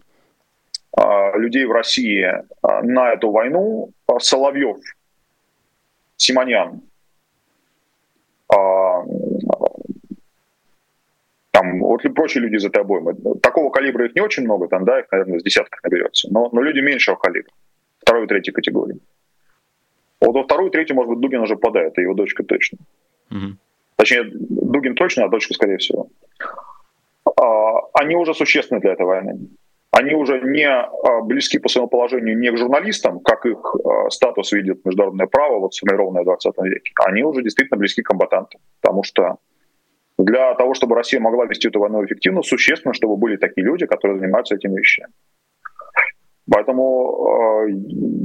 а, людей в России а, на эту войну а, Соловьев Симоньян, а, там, вот и прочие люди за тобой. Такого калибра их не очень много, там, да, их, наверное, с десятков наберется, но, но люди меньшего калибра, второй и третьей категории. Вот во вторую и третью, может быть, Дугин уже попадает, и его дочка точно. Угу. Точнее, Дугин точно, а дочка, скорее всего. А, они уже существенны для этой войны они уже не а, близки по своему положению не к журналистам, как их а, статус видит международное право, вот сформированное в 20 веке, они уже действительно близки к комбатантам. Потому что для того, чтобы Россия могла вести эту войну эффективно, существенно, чтобы были такие люди, которые занимаются этими вещами. Поэтому э,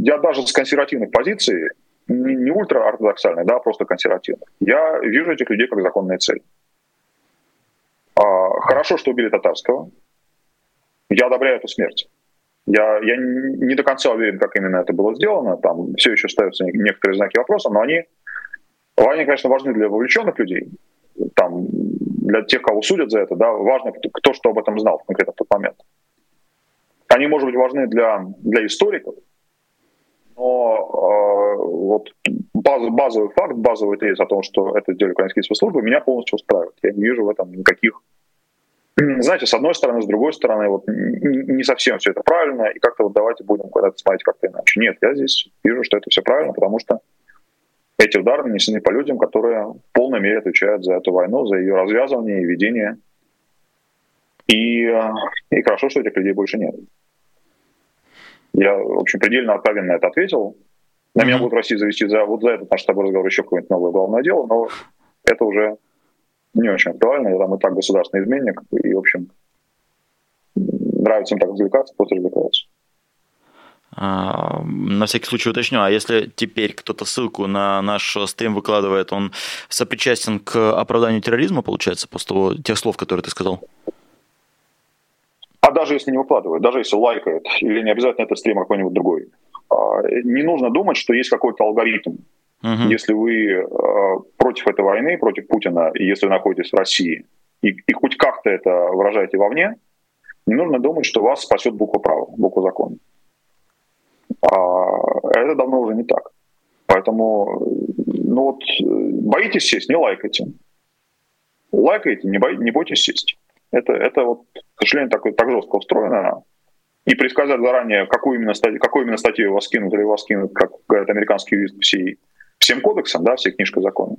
я даже с консервативных позиций, не, не ультраортодоксальной, да, просто консервативных, я вижу этих людей как законные цели. Э, хорошо, что убили Татарского, я одобряю эту смерть. Я, я не до конца уверен, как именно это было сделано. Там все еще ставятся некоторые знаки вопроса, но они, они, конечно, важны для вовлеченных людей. Там, для тех, кого судят за это, да, важно, кто, что об этом знал конкретно в тот момент. Они, может быть, важны для, для историков, но э, вот баз, базовый факт, базовый тезис о том, что это сделали украинские спецслужбы, меня полностью устраивает. Я не вижу в этом никаких знаете, с одной стороны, с другой стороны, вот не совсем все это правильно, и как-то вот давайте будем когда-то смотреть как-то иначе. Нет, я здесь вижу, что это все правильно, потому что эти удары нанесены по людям, которые в полной мере отвечают за эту войну, за ее развязывание и ведение. И, и хорошо, что этих людей больше нет. Я, в общем, предельно откровенно это ответил. На меня будут в России завести за вот за этот наш с тобой разговор еще какое-нибудь новое главное дело, но это уже не очень актуально. Я там и так государственный изменник, и, в общем, нравится им так развлекаться, просто развлекаются. А, на всякий случай уточню, а если теперь кто-то ссылку на наш стрим выкладывает, он сопричастен к оправданию терроризма, получается, после того, тех слов, которые ты сказал? а даже если не выкладывает, даже если лайкает, или не обязательно это стрим, а какой-нибудь другой, а, не нужно думать, что есть какой-то алгоритм. Угу. Если вы против этой войны, против Путина, и если вы находитесь в России, и, и хоть как-то это выражаете вовне, не нужно думать, что вас спасет буква права, буква закона. А это давно уже не так. Поэтому, ну вот, боитесь сесть, не лайкайте. Лайкайте, не, бой, не бойтесь сесть. Это, это вот, к сожалению, так, так жестко устроено. И предсказать заранее, какую именно статью, какую именно статью вас кинут или вас кинут, как говорят американские юристы, всей, всем кодексам, да, всей книжкой закона,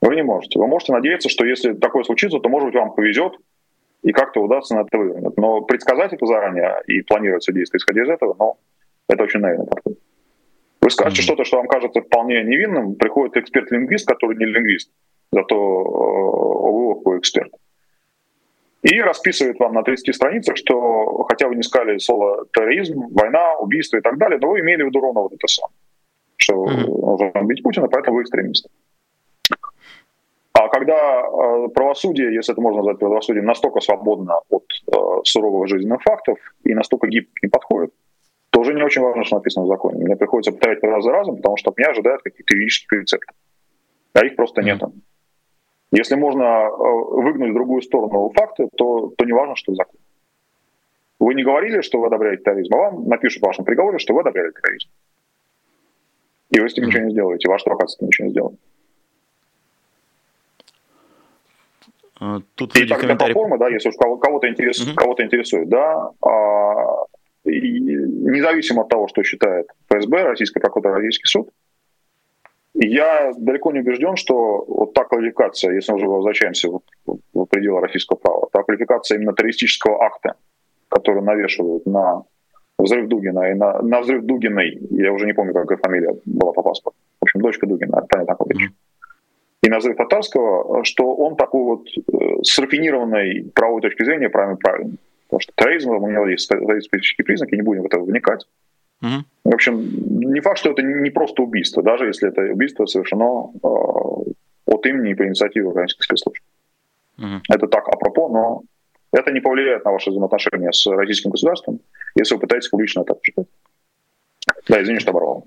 вы не можете. Вы можете надеяться, что если такое случится, то, может быть, вам повезет, и как-то удастся на это вывернуть. Но предсказать это заранее и планировать все действия исходя из этого, ну, это очень подход. Вы скажете mm-hmm. что-то, что вам кажется вполне невинным, приходит эксперт-лингвист, который не лингвист, зато ОВО эксперт. И расписывает вам на 30 страницах, что хотя вы не сказали слово терроризм, война, убийство и так далее, но вы имели в виду ровно вот это самое. Mm-hmm. нужно убить Путина, поэтому вы экстремист. А когда э, правосудие, если это можно назвать правосудием, настолько свободно от э, суровых жизненных фактов и настолько гибко не подходит, то уже не очень важно, что написано в законе. Мне приходится повторять раз за разом, потому что от меня ожидают каких-то юридических рецептов. А их просто нет. Если можно э, выгнуть в другую сторону факты, то, то не важно, что в законе. Вы не говорили, что вы одобряете терроризм, а вам напишут в вашем приговоре, что вы одобряли терроризм. И вы с этим ничего не сделаете, ваш адвокат с этим ничего не сделает. А, тут и так, комментарий... форма, да, если уж кого-то интересует, угу. кого-то интересует, да, а, и независимо от того, что считает ФСБ, Российская прокуратура, Российский суд, я далеко не убежден, что вот та квалификация, если мы уже возвращаемся в, в пределы российского права, та квалификация именно террористического акта, который навешивают на взрыв Дугина и на, на взрыв Дугиной, я уже не помню, какая фамилия была по паспорту, в общем, дочка Дугина, какой mm-hmm и назывы татарского, что он такой вот э, с рафинированной правовой точки зрения правильно правильный. Потому что терроризм, у него есть специфические признаки, не будем в это вникать. Угу. В общем, не факт, что это не просто убийство, даже если это убийство совершено э, от имени и по инициативе украинских спецслужб. Угу. Это так, апропо, но это не повлияет на ваши взаимоотношения с российским государством, если вы пытаетесь публично это обсуждать. Да, извини, что оборвал.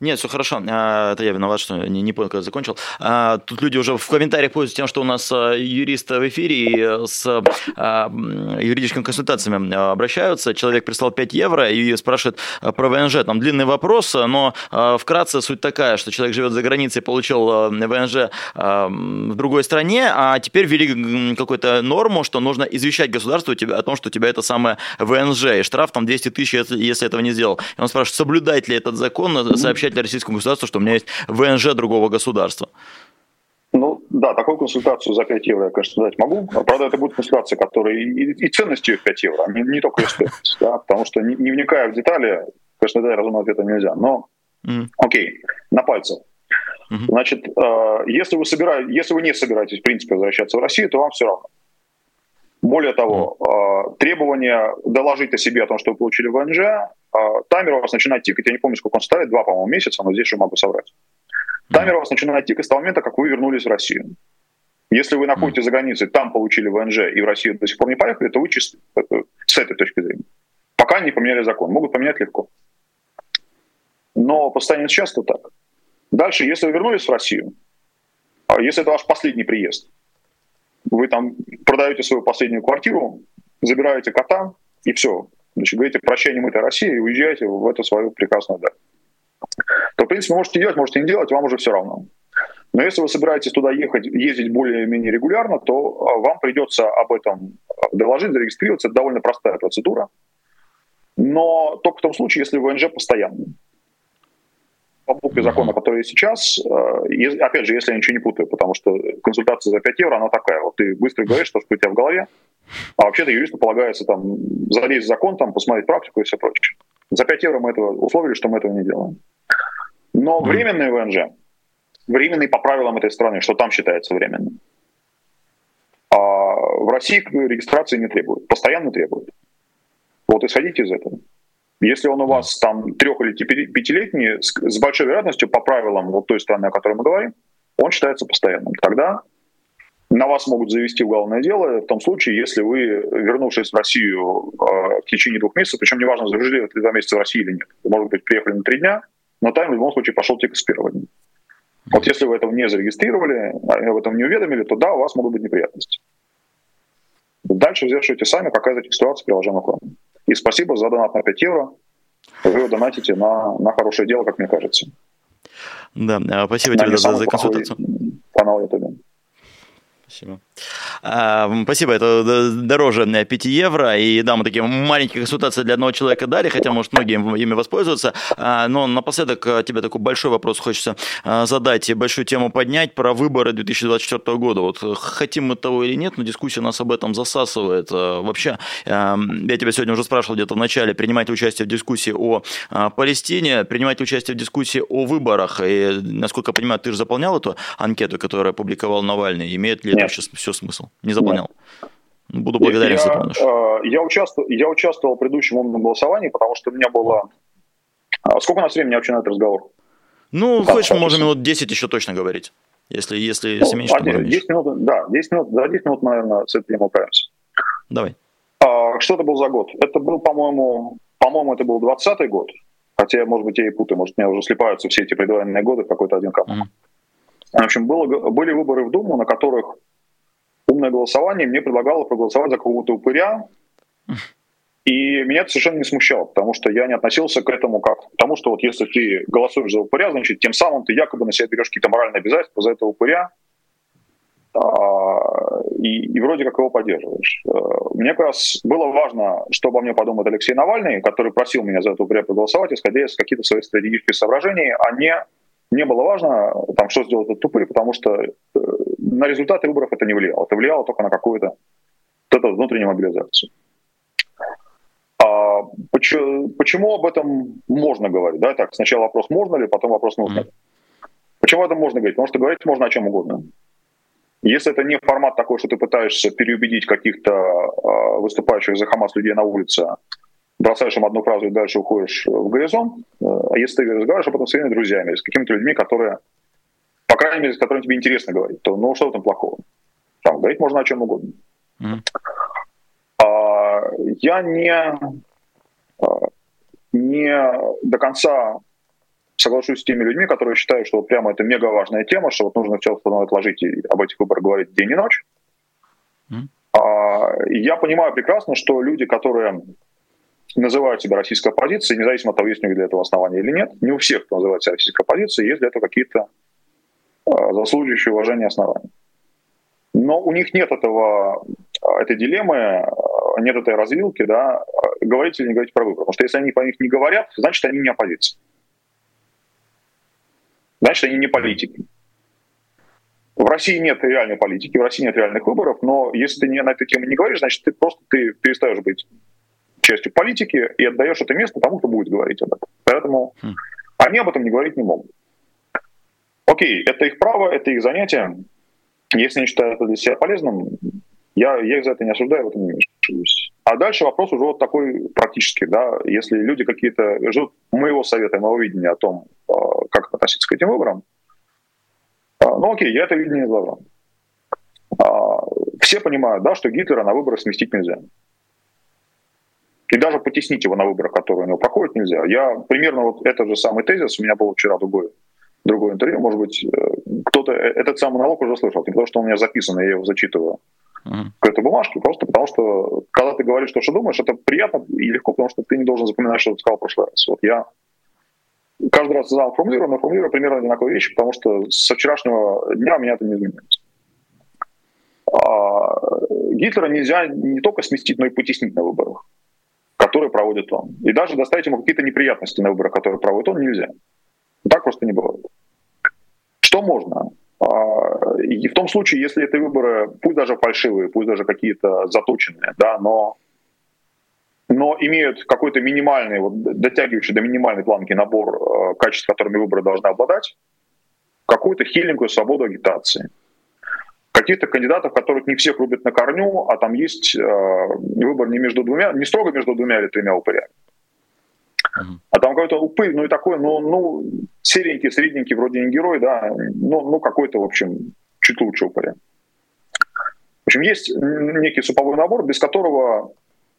Нет, все хорошо. А, это я виноват, что не, не понял, когда закончил. А, тут люди уже в комментариях пользуются тем, что у нас а, юрист в эфире и с юридическими консультациями обращаются. Человек прислал 5 евро и спрашивает про ВНЖ. Там длинный вопрос, но вкратце суть такая, что человек живет за границей, получил ВНЖ в другой стране, а теперь ввели какую-то норму, что нужно извещать государство о том, что у тебя это самое ВНЖ, и штраф там 200 тысяч, если этого не сделал. И он спрашивает, соблюдать ли этот закон, сообщать сообщать для российскому государства, что у меня есть ВНЖ другого государства? Ну да, такую консультацию за 5 евро я, конечно, дать могу. Правда, это будет консультация, которая и, и ценностью их 5 евро, а не, не только стоимость. Да, потому что не, не вникая в детали, конечно, дать разумного ответа нельзя. Но mm. окей, на пальцах. Mm-hmm. Значит, э, если вы, собираете, если вы не собираетесь, в принципе, возвращаться в Россию, то вам все равно. Более того, э, требование доложить о себе, о том, что вы получили ВНЖ, таймер у вас начинает тикать, я не помню, сколько он ставит, два, по-моему, месяца, но здесь уже могу соврать. Таймер у вас начинает тикать с того момента, как вы вернулись в Россию. Если вы находитесь за границей, там получили ВНЖ и в Россию до сих пор не поехали, то вы чисты с этой точки зрения. Пока не поменяли закон. Могут поменять легко. Но по состоянию сейчас то так. Дальше, если вы вернулись в Россию, а если это ваш последний приезд, вы там продаете свою последнюю квартиру, забираете кота, и все. Значит, говорите прощай, не этой России, и уезжаете в эту свою прекрасную даль. То, в принципе, можете делать, можете не делать, вам уже все равно. Но если вы собираетесь туда ехать, ездить более-менее регулярно, то а, вам придется об этом доложить, зарегистрироваться. Это довольно простая процедура. Но только в том случае, если ВНЖ постоянный по букве закона, который сейчас, э, опять же, если я ничего не путаю, потому что консультация за 5 евро, она такая, вот ты быстро говоришь, что у тебя в голове, а вообще-то юристу полагается там залезть в закон, там, посмотреть практику и все прочее. За 5 евро мы этого условили, что мы этого не делаем. Но временный ВНЖ, временный по правилам этой страны, что там считается временным, а в России регистрации не требуют, постоянно требуют. Вот исходите из этого. Если он у вас там трех- или пятилетний, с большой вероятностью, по правилам вот той страны, о которой мы говорим, он считается постоянным. Тогда на вас могут завести уголовное дело в том случае, если вы, вернувшись в Россию э, в течение двух месяцев, причем неважно, жили ли два месяца в России или нет, вы, может быть, приехали на три дня, но тайм в любом случае пошел тик с первого дня. Вот если вы этого не зарегистрировали, об этом не уведомили, то да, у вас могут быть неприятности. Дальше взвешивайте сами, какая из этих ситуаций приложима к вам. И спасибо за донат на 5 евро. Вы его донатите на, на хорошее дело, как мне кажется. Да, а, спасибо на тебе за, за консультацию. Канал YouTube. Спасибо. А, спасибо, это дороже 5 евро. И да, мы такие маленькие консультации для одного человека дали, хотя, может, многие ими воспользуются. А, но напоследок а, тебе такой большой вопрос хочется а, задать и большую тему поднять про выборы 2024 года. Вот хотим мы того или нет, но дискуссия нас об этом засасывает. Вообще, я тебя сегодня уже спрашивал где-то в начале, принимать участие в дискуссии о Палестине, принимать участие в дискуссии о выборах. И, насколько я понимаю, ты же заполнял эту анкету, которую опубликовал Навальный. Имеет ли это все, все смысл? Не заполнял. Нет. Буду благодарен, я, если э, Я, участвовал, я участвовал в предыдущем умном голосовании, потому что у меня было... А сколько у нас времени вообще на этот разговор? Ну, так, хочешь, мы можем минут 10 еще точно говорить. Если, если, если ну, меньше, то 10 меньше. минут, Да, 10 минут, за 10 минут, наверное, с этой темой управимся. Давай. А, что это был за год? Это был, по-моему, по-моему, это был 20 год. Хотя, может быть, я и путаю, может, у меня уже слипаются все эти предвоенные годы в какой-то один канал. Mm. В общем, было, были выборы в Думу, на которых умное голосование, мне предлагало проголосовать за какого-то упыря, и меня это совершенно не смущало, потому что я не относился к этому как к тому, что вот если ты голосуешь за упыря, значит, тем самым ты якобы на себя берешь какие-то моральные обязательства за этого упыря, а, и, и вроде как его поддерживаешь. Э, мне как раз было важно, что обо мне подумает Алексей Навальный, который просил меня за это упыря проголосовать, исходя из каких-то своих стратегических соображений, а не не было важно, там, что сделать этот тупырь, потому что э, на результаты выборов это не влияло. Это влияло только на какую-то вот эту внутреннюю мобилизацию. А почему, почему об этом можно говорить? Да, так, сначала вопрос можно ли, потом вопрос нужно ли. Почему об этом можно говорить? Потому что говорить можно о чем угодно. Если это не формат такой, что ты пытаешься переубедить каких-то э, выступающих за Хамас людей на улице, бросаешь им одну фразу и дальше уходишь в горизонт. Э, а если ты разговариваешь об этом с своими друзьями, с какими-то людьми, которые, по крайней мере, с которыми тебе интересно говорить, то ну что там плохого? Там, говорить можно о чем угодно. Mm. А, я не, а, не до конца соглашусь с теми людьми, которые считают, что вот прямо это мега важная тема, что вот нужно все отложить и об этих выборах говорить день и ночь. Mm. А, я понимаю прекрасно, что люди, которые называют себя российской оппозицией, независимо от того, есть у них для этого основания или нет. Не у всех, кто называет себя российской оппозицией, есть для этого какие-то э, заслуживающие уважения основания. Но у них нет этого, а, этой дилеммы, а, нет этой развилки, да, говорить или не говорить про выборы. Потому что если они по них не говорят, значит, они не оппозиция. Значит, они не политики. В России нет реальной политики, в России нет реальных выборов, но если ты не на эту тему не говоришь, значит, ты просто ты перестаешь быть частью политики и отдаешь это место тому, кто будет говорить об этом. Поэтому хм. они об этом не говорить не могут. Окей, это их право, это их занятие. Если они считают это для себя полезным, я, я их за это не осуждаю, в этом не мешаюсь. А дальше вопрос уже вот такой практический, да, если люди какие-то ждут моего совета, моего видения о том, а, как относиться к этим выборам, а, ну окей, я это видение изложу. А, все понимают, да, что Гитлера на выборы сместить нельзя. И даже потеснить его на выборах, которые у него проходят, нельзя. Я примерно вот этот же самый тезис, у меня был вчера другой, другой интервью, может быть, э, кто-то э, этот самый налог уже слышал, не потому что он у меня записан, я его зачитываю uh-huh. к этой бумажке, просто потому что, когда ты говоришь то, что думаешь, это приятно и легко, потому что ты не должен запоминать, что ты сказал в прошлый раз. Вот я каждый раз заново формулирую, но формулирую примерно одинаковые вещи, потому что со вчерашнего дня у меня это не изменилось. А Гитлера нельзя не только сместить, но и потеснить на выборах которые проводит он. И даже доставить ему какие-то неприятности на выборах, которые проводит он, нельзя. Так просто не бывает. Что можно? А, и в том случае, если эти выборы, пусть даже фальшивые, пусть даже какие-то заточенные, да, но, но имеют какой-то минимальный, вот, дотягивающий до минимальной планки набор э, качеств, которыми выборы должны обладать, какую-то хиленькую свободу агитации – каких-то кандидатов, которых не всех рубят на корню, а там есть э, выбор не между двумя, не строго между двумя или тремя упырями. А там какой-то упырь, ну и такой, ну, ну, серенький, средненький, вроде не герой, да, ну, ну какой-то, в общем, чуть лучше упыря. В общем, есть некий суповой набор, без которого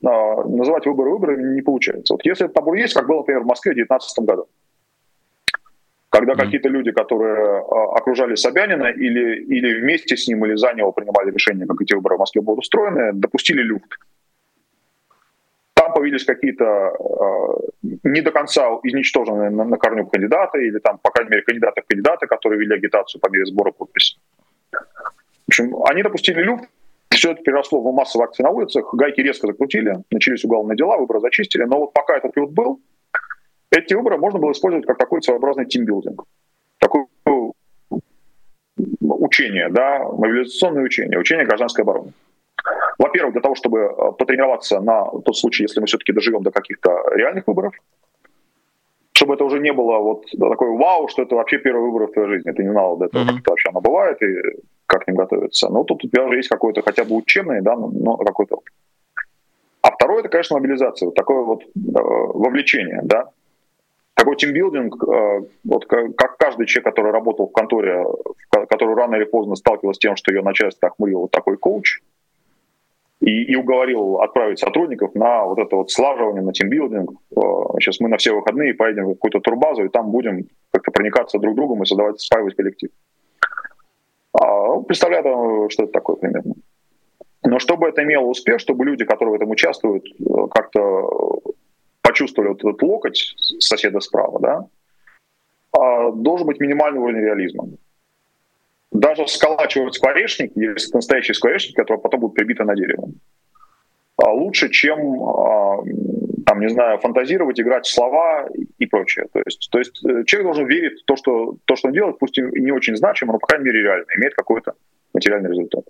а, называть выборы выборами не получается. Вот если этот набор есть, как было, например, в Москве в 2019 году, когда какие-то люди, которые а, окружали Собянина или, или вместе с ним, или за него принимали решение, как эти выборы в Москве будут устроены, допустили люфт. Там появились какие-то э, не до конца изничтоженные на, на корню кандидаты, или там, по крайней мере, кандидаты в кандидаты, которые вели агитацию по мере сбора подписей. В общем, они допустили люфт, все это переросло в массовые акции на улицах, гайки резко закрутили, начались уголовные дела, выборы зачистили. Но вот пока этот люфт был, эти выборы можно было использовать как такой своеобразный тимбилдинг. Такое учение, да, мобилизационное учение, учение гражданской обороны. Во-первых, для того, чтобы э, потренироваться на тот случай, если мы все-таки доживем до каких-то реальных выборов, чтобы это уже не было вот такой вау, что это вообще первые выборы в твоей жизни. Ты не знал до этого, mm-hmm. как это вообще оно бывает и как к ним готовиться. Но тут у тебя уже есть какой-то хотя бы учебный, да, но какой-то. А второе, это, конечно, мобилизация, вот такое вот э, вовлечение, да. Такой тимбилдинг, э, вот как каждый человек, который работал в конторе, который рано или поздно сталкивался с тем, что ее начальство охмурило вот такой коуч, и, и уговорил отправить сотрудников на вот это вот слаживание, на тимбилдинг. Сейчас мы на все выходные поедем в какую-то турбазу, и там будем как-то проникаться друг другом и создавать, спаивать коллектив. А, ну, представляю, что это такое примерно. Но чтобы это имело успех, чтобы люди, которые в этом участвуют, как-то почувствовали вот этот локоть соседа справа, да, а, должен быть минимальный уровень реализма даже сколачивать скворечник, если это настоящий скворечник, который потом будет прибиты на дерево, а лучше, чем, а, там, не знаю, фантазировать, играть в слова и прочее. То есть, то есть э, человек должен верить в то, что, то, что он делает, пусть и не очень значимо, но, по крайней мере, реально, имеет какой-то материальный результат.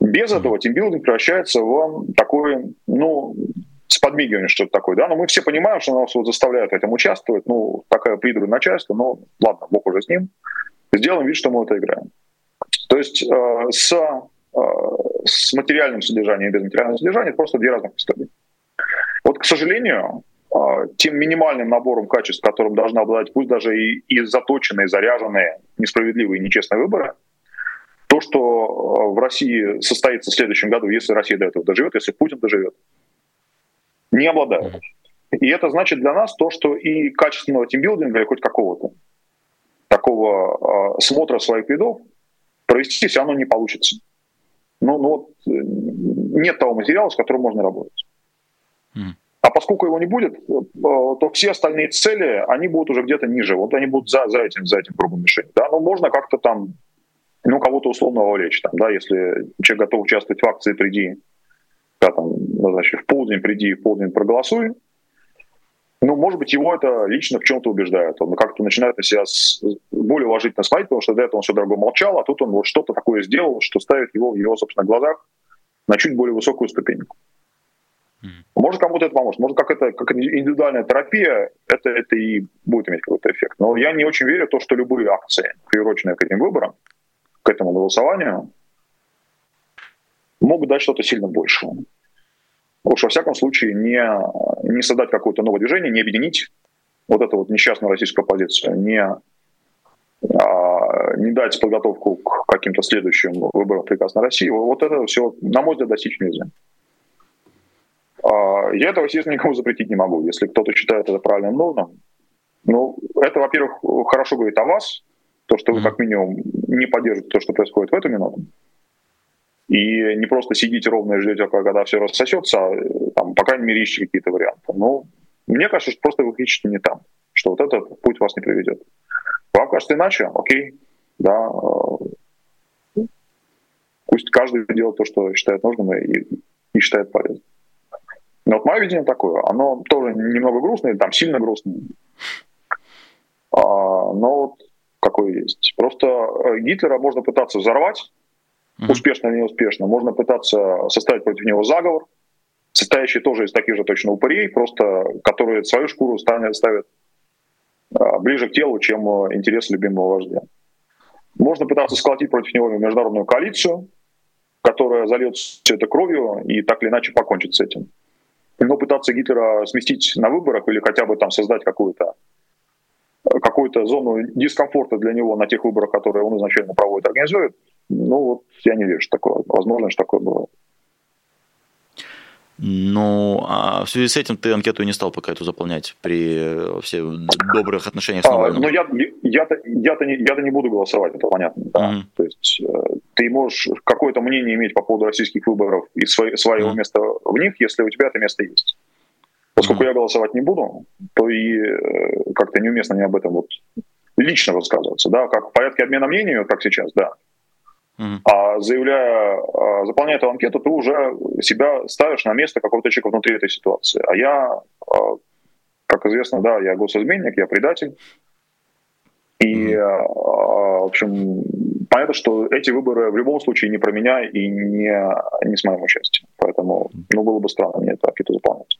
Без этого тимбилдинг превращается в такой, ну, с подмигиванием что-то такое, да, но мы все понимаем, что нас вот заставляют этим участвовать, ну, такая придурь начальство, ну, ладно, бог уже с ним, сделаем вид, что мы это играем. То есть э, с, э, с материальным содержанием и без материального содержания просто две разных истории. Вот, к сожалению, э, тем минимальным набором качеств, которым должна обладать пусть даже и, и заточенные, заряженные, несправедливые нечестные выборы, то, что э, в России состоится в следующем году, если Россия до этого доживет, если Путин доживет, не обладают. И это значит для нас то, что и качественного тимбилдинга, или хоть какого-то, такого э, смотра своих видов провести все равно не получится. Ну, ну вот э, нет того материала, с которым можно работать. Mm. А поскольку его не будет, э, то все остальные цели, они будут уже где-то ниже. Вот они будут за, за этим, за этим кругом мишени. Да? Ну, можно как-то там, ну, кого-то условно вовлечь. Там, да, если человек готов участвовать в акции «Приди», да, там, значит, в полдень приди, в полдень проголосуй, ну, может быть, его это лично в чем-то убеждает. Он как-то начинает на себя более уважительно смотреть, потому что до этого он все дорого молчал, а тут он вот что-то такое сделал, что ставит его в его, собственно, глазах на чуть более высокую ступеньку. Mm-hmm. Может, кому-то это поможет. Может, как это как индивидуальная терапия, это, это и будет иметь какой-то эффект. Но я не очень верю в то, что любые акции, приуроченные к этим выборам, к этому голосованию, могут дать что-то сильно большее. Уж во всяком случае не, не создать какое-то новое движение, не объединить вот эту вот несчастную российскую оппозицию, не, а, не дать подготовку к каким-то следующим выборам прекрасной России. Вот это все, на мой взгляд, достичь нельзя. А, я этого, естественно, никому запретить не могу. Если кто-то считает это правильным нормом, ну, это, во-первых, хорошо говорит о вас, то, что вы как минимум не поддерживаете то, что происходит в эту минуту и не просто сидите ровно и ждете, когда все рассосется, а там, по крайней мере, ищите какие-то варианты. Ну, мне кажется, что просто вы ищете не там, что вот этот путь вас не приведет. Вам кажется иначе? Окей, да. Э, пусть каждый делает то, что считает нужным и, и считает полезным. Но вот мое видение такое, оно тоже немного грустное, там сильно грустное. А, но вот какое есть. Просто э, Гитлера можно пытаться взорвать, mm-hmm. успешно или неуспешно. Можно пытаться составить против него заговор, состоящий тоже из таких же точно упырей, просто которые свою шкуру ставят, ставят ближе к телу, чем э, интерес любимого вождя. Можно пытаться сколотить против него международную коалицию, которая зальет все это кровью и так или иначе покончит с этим. Но пытаться Гитлера сместить на выборах или хотя бы там создать какую-то какую-то зону дискомфорта для него на тех выборах, которые он изначально проводит, организует, Ну, вот я не верю, что такое. Возможно, что такое бывает. Ну, а в связи с этим ты анкету не стал пока эту заполнять при всех добрых отношениях с Навальным? А, ну, я, я-то, я-то, не, я-то не буду голосовать, это понятно. Да. Mm-hmm. То есть э, ты можешь какое-то мнение иметь по поводу российских выборов и свой, своего mm-hmm. места в них, если у тебя это место есть. Поскольку mm-hmm. я голосовать не буду, то и э, как-то неуместно мне об этом вот лично высказываться, да, как в порядке обмена мнениями, как сейчас, да. А заявляя, а, заполняя эту анкету, ты уже себя ставишь на место какого-то человека внутри этой ситуации. А я, а, как известно, да, я госизменник, я предатель. И, а, в общем, понятно, что эти выборы в любом случае не про меня и не, не с моим участием. Поэтому, ну, было бы странно мне эту анкету заполнять.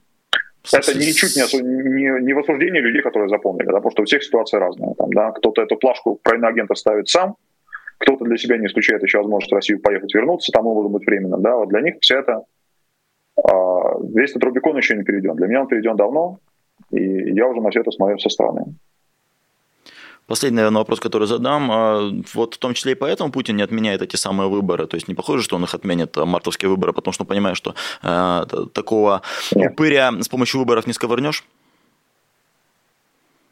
Это ничуть не, не, не в осуждении людей, которые заполнили, да, потому что у всех ситуация разная. Там, да, кто-то эту плашку про иноагента ставит сам, кто-то для себя не исключает еще возможность в Россию поехать, вернуться, там может быть временно. Да? Вот для них все это, а, весь этот Рубикон еще не перейден. Для меня он перейден давно, и я уже на все это смотрю со стороны. Последний, наверное, вопрос, который задам. А, вот в том числе и поэтому Путин не отменяет эти самые выборы. То есть не похоже, что он их отменит, а, мартовские выборы, потому что понимает, что э, такого Нет. упыря с помощью выборов не сковырнешь?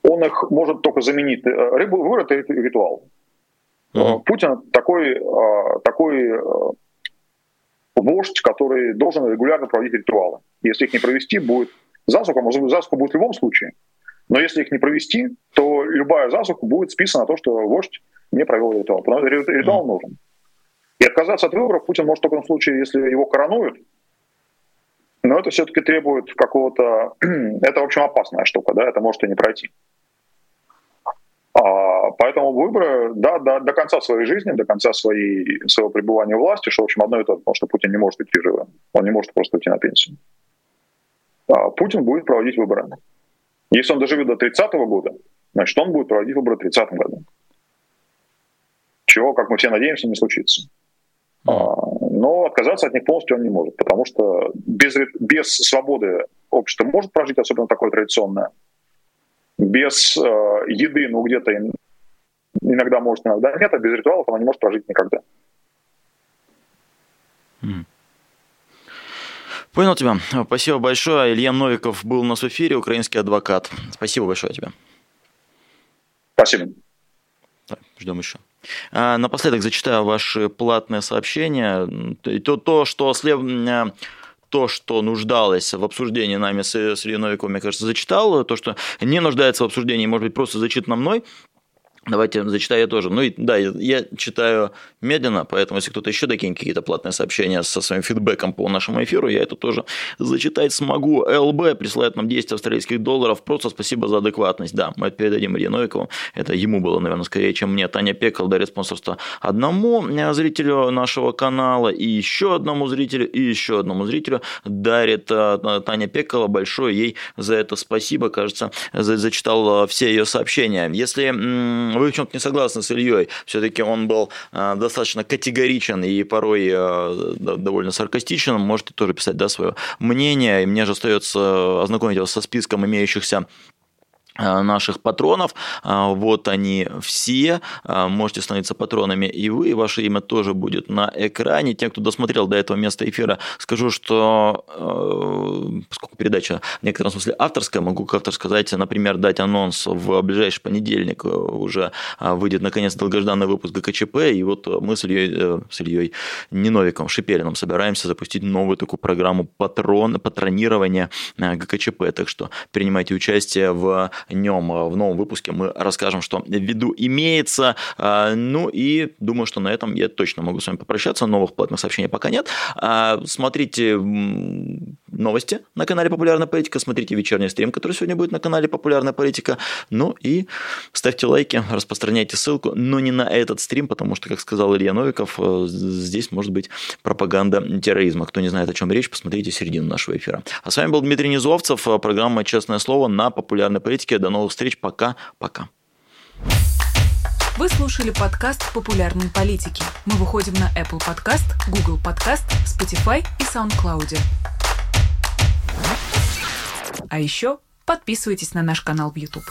Он их может только заменить. Рыбу выбор – это ритуал. Mm-hmm. Путин такой, а, такой а, вождь, который должен регулярно проводить ритуалы. Если их не провести, будет засуха, может быть, засуха будет в любом случае. Но если их не провести, то любая засуха будет списана на то, что вождь не провел ритуал. Потому что ритуал mm-hmm. нужен. И отказаться от выборов Путин может только в случае, если его коронуют. Но это все-таки требует какого-то... это, в общем, опасная штука, да, это может и не пройти. Поэтому выборы, да, до, до конца своей жизни, до конца своей, своего пребывания в власти, что, в общем, одно и то же, потому что Путин не может уйти живым, он не может просто уйти на пенсию. А Путин будет проводить выборы. Если он доживет до 30-го года, значит, он будет проводить выборы в 30-м году. Чего, как мы все надеемся, не случится. А, но отказаться от них полностью он не может, потому что без, без свободы общество может прожить, особенно такое традиционное, без э, еды, ну где-то иногда может, иногда нет, а без ритуалов она не может прожить никогда. Понял тебя. Спасибо большое. Илья Новиков был у нас в эфире, украинский адвокат. Спасибо большое тебе. Спасибо. ждем еще. А, напоследок зачитаю ваши платные сообщения. То, то что слева то, что нуждалось в обсуждении нами с, с Ильей Новиковым, мне кажется, зачитал. То, что не нуждается в обсуждении, может быть, просто зачитано мной. Давайте зачитаю я тоже. Ну и да, я читаю медленно, поэтому если кто-то еще докинет какие-то платные сообщения со своим фидбэком по нашему эфиру, я это тоже зачитать смогу. ЛБ присылает нам 10 австралийских долларов. Просто спасибо за адекватность. Да, мы это передадим Илье Новикову. Это ему было, наверное, скорее, чем мне. Таня Пекл дарит спонсорство одному зрителю нашего канала и еще одному зрителю, и еще одному зрителю дарит э, Таня Пекала. Большое ей за это спасибо. Кажется, зачитал э, все ее сообщения. Если вы в чем-то не согласны с Ильей. Все-таки он был э, достаточно категоричен и порой э, довольно саркастичен. Можете тоже писать да, свое мнение. И мне же остается ознакомить вас со списком имеющихся наших патронов. Э, вот они все. Э, можете становиться патронами и вы. Ваше имя тоже будет на экране. Те, кто досмотрел до этого места эфира, скажу, что поскольку передача в некотором смысле авторская, могу как автор сказать, например, дать анонс в ближайший понедельник. Уже выйдет наконец долгожданный выпуск ГКЧП. И вот мы с Ильей, с Ильей Неновиком, Шипелиным собираемся запустить новую такую программу патрон, патронирования ГКЧП. Так что принимайте участие в нем э, в новом выпуске мы расскажем, что в виду имеется. А, ну и думаю, что на этом я точно могу с вами попрощаться. Новых платных сообщений пока нет. А, смотрите новости на канале Популярная политика, смотрите вечерний стрим, который сегодня будет на канале Популярная политика. Ну и ставьте лайки, распространяйте ссылку, но не на этот стрим, потому что, как сказал Илья Новиков, э, здесь может быть пропаганда терроризма. Кто не знает, о чем речь, посмотрите середину нашего эфира. А с вами был Дмитрий Низовцев, э, программа «Честное слово» на Популярной политике. До новых встреч. Пока-пока. Вы слушали подкаст «Популярные политики». Мы выходим на Apple Podcast, Google Podcast, Spotify и SoundCloud. А еще подписывайтесь на наш канал в YouTube.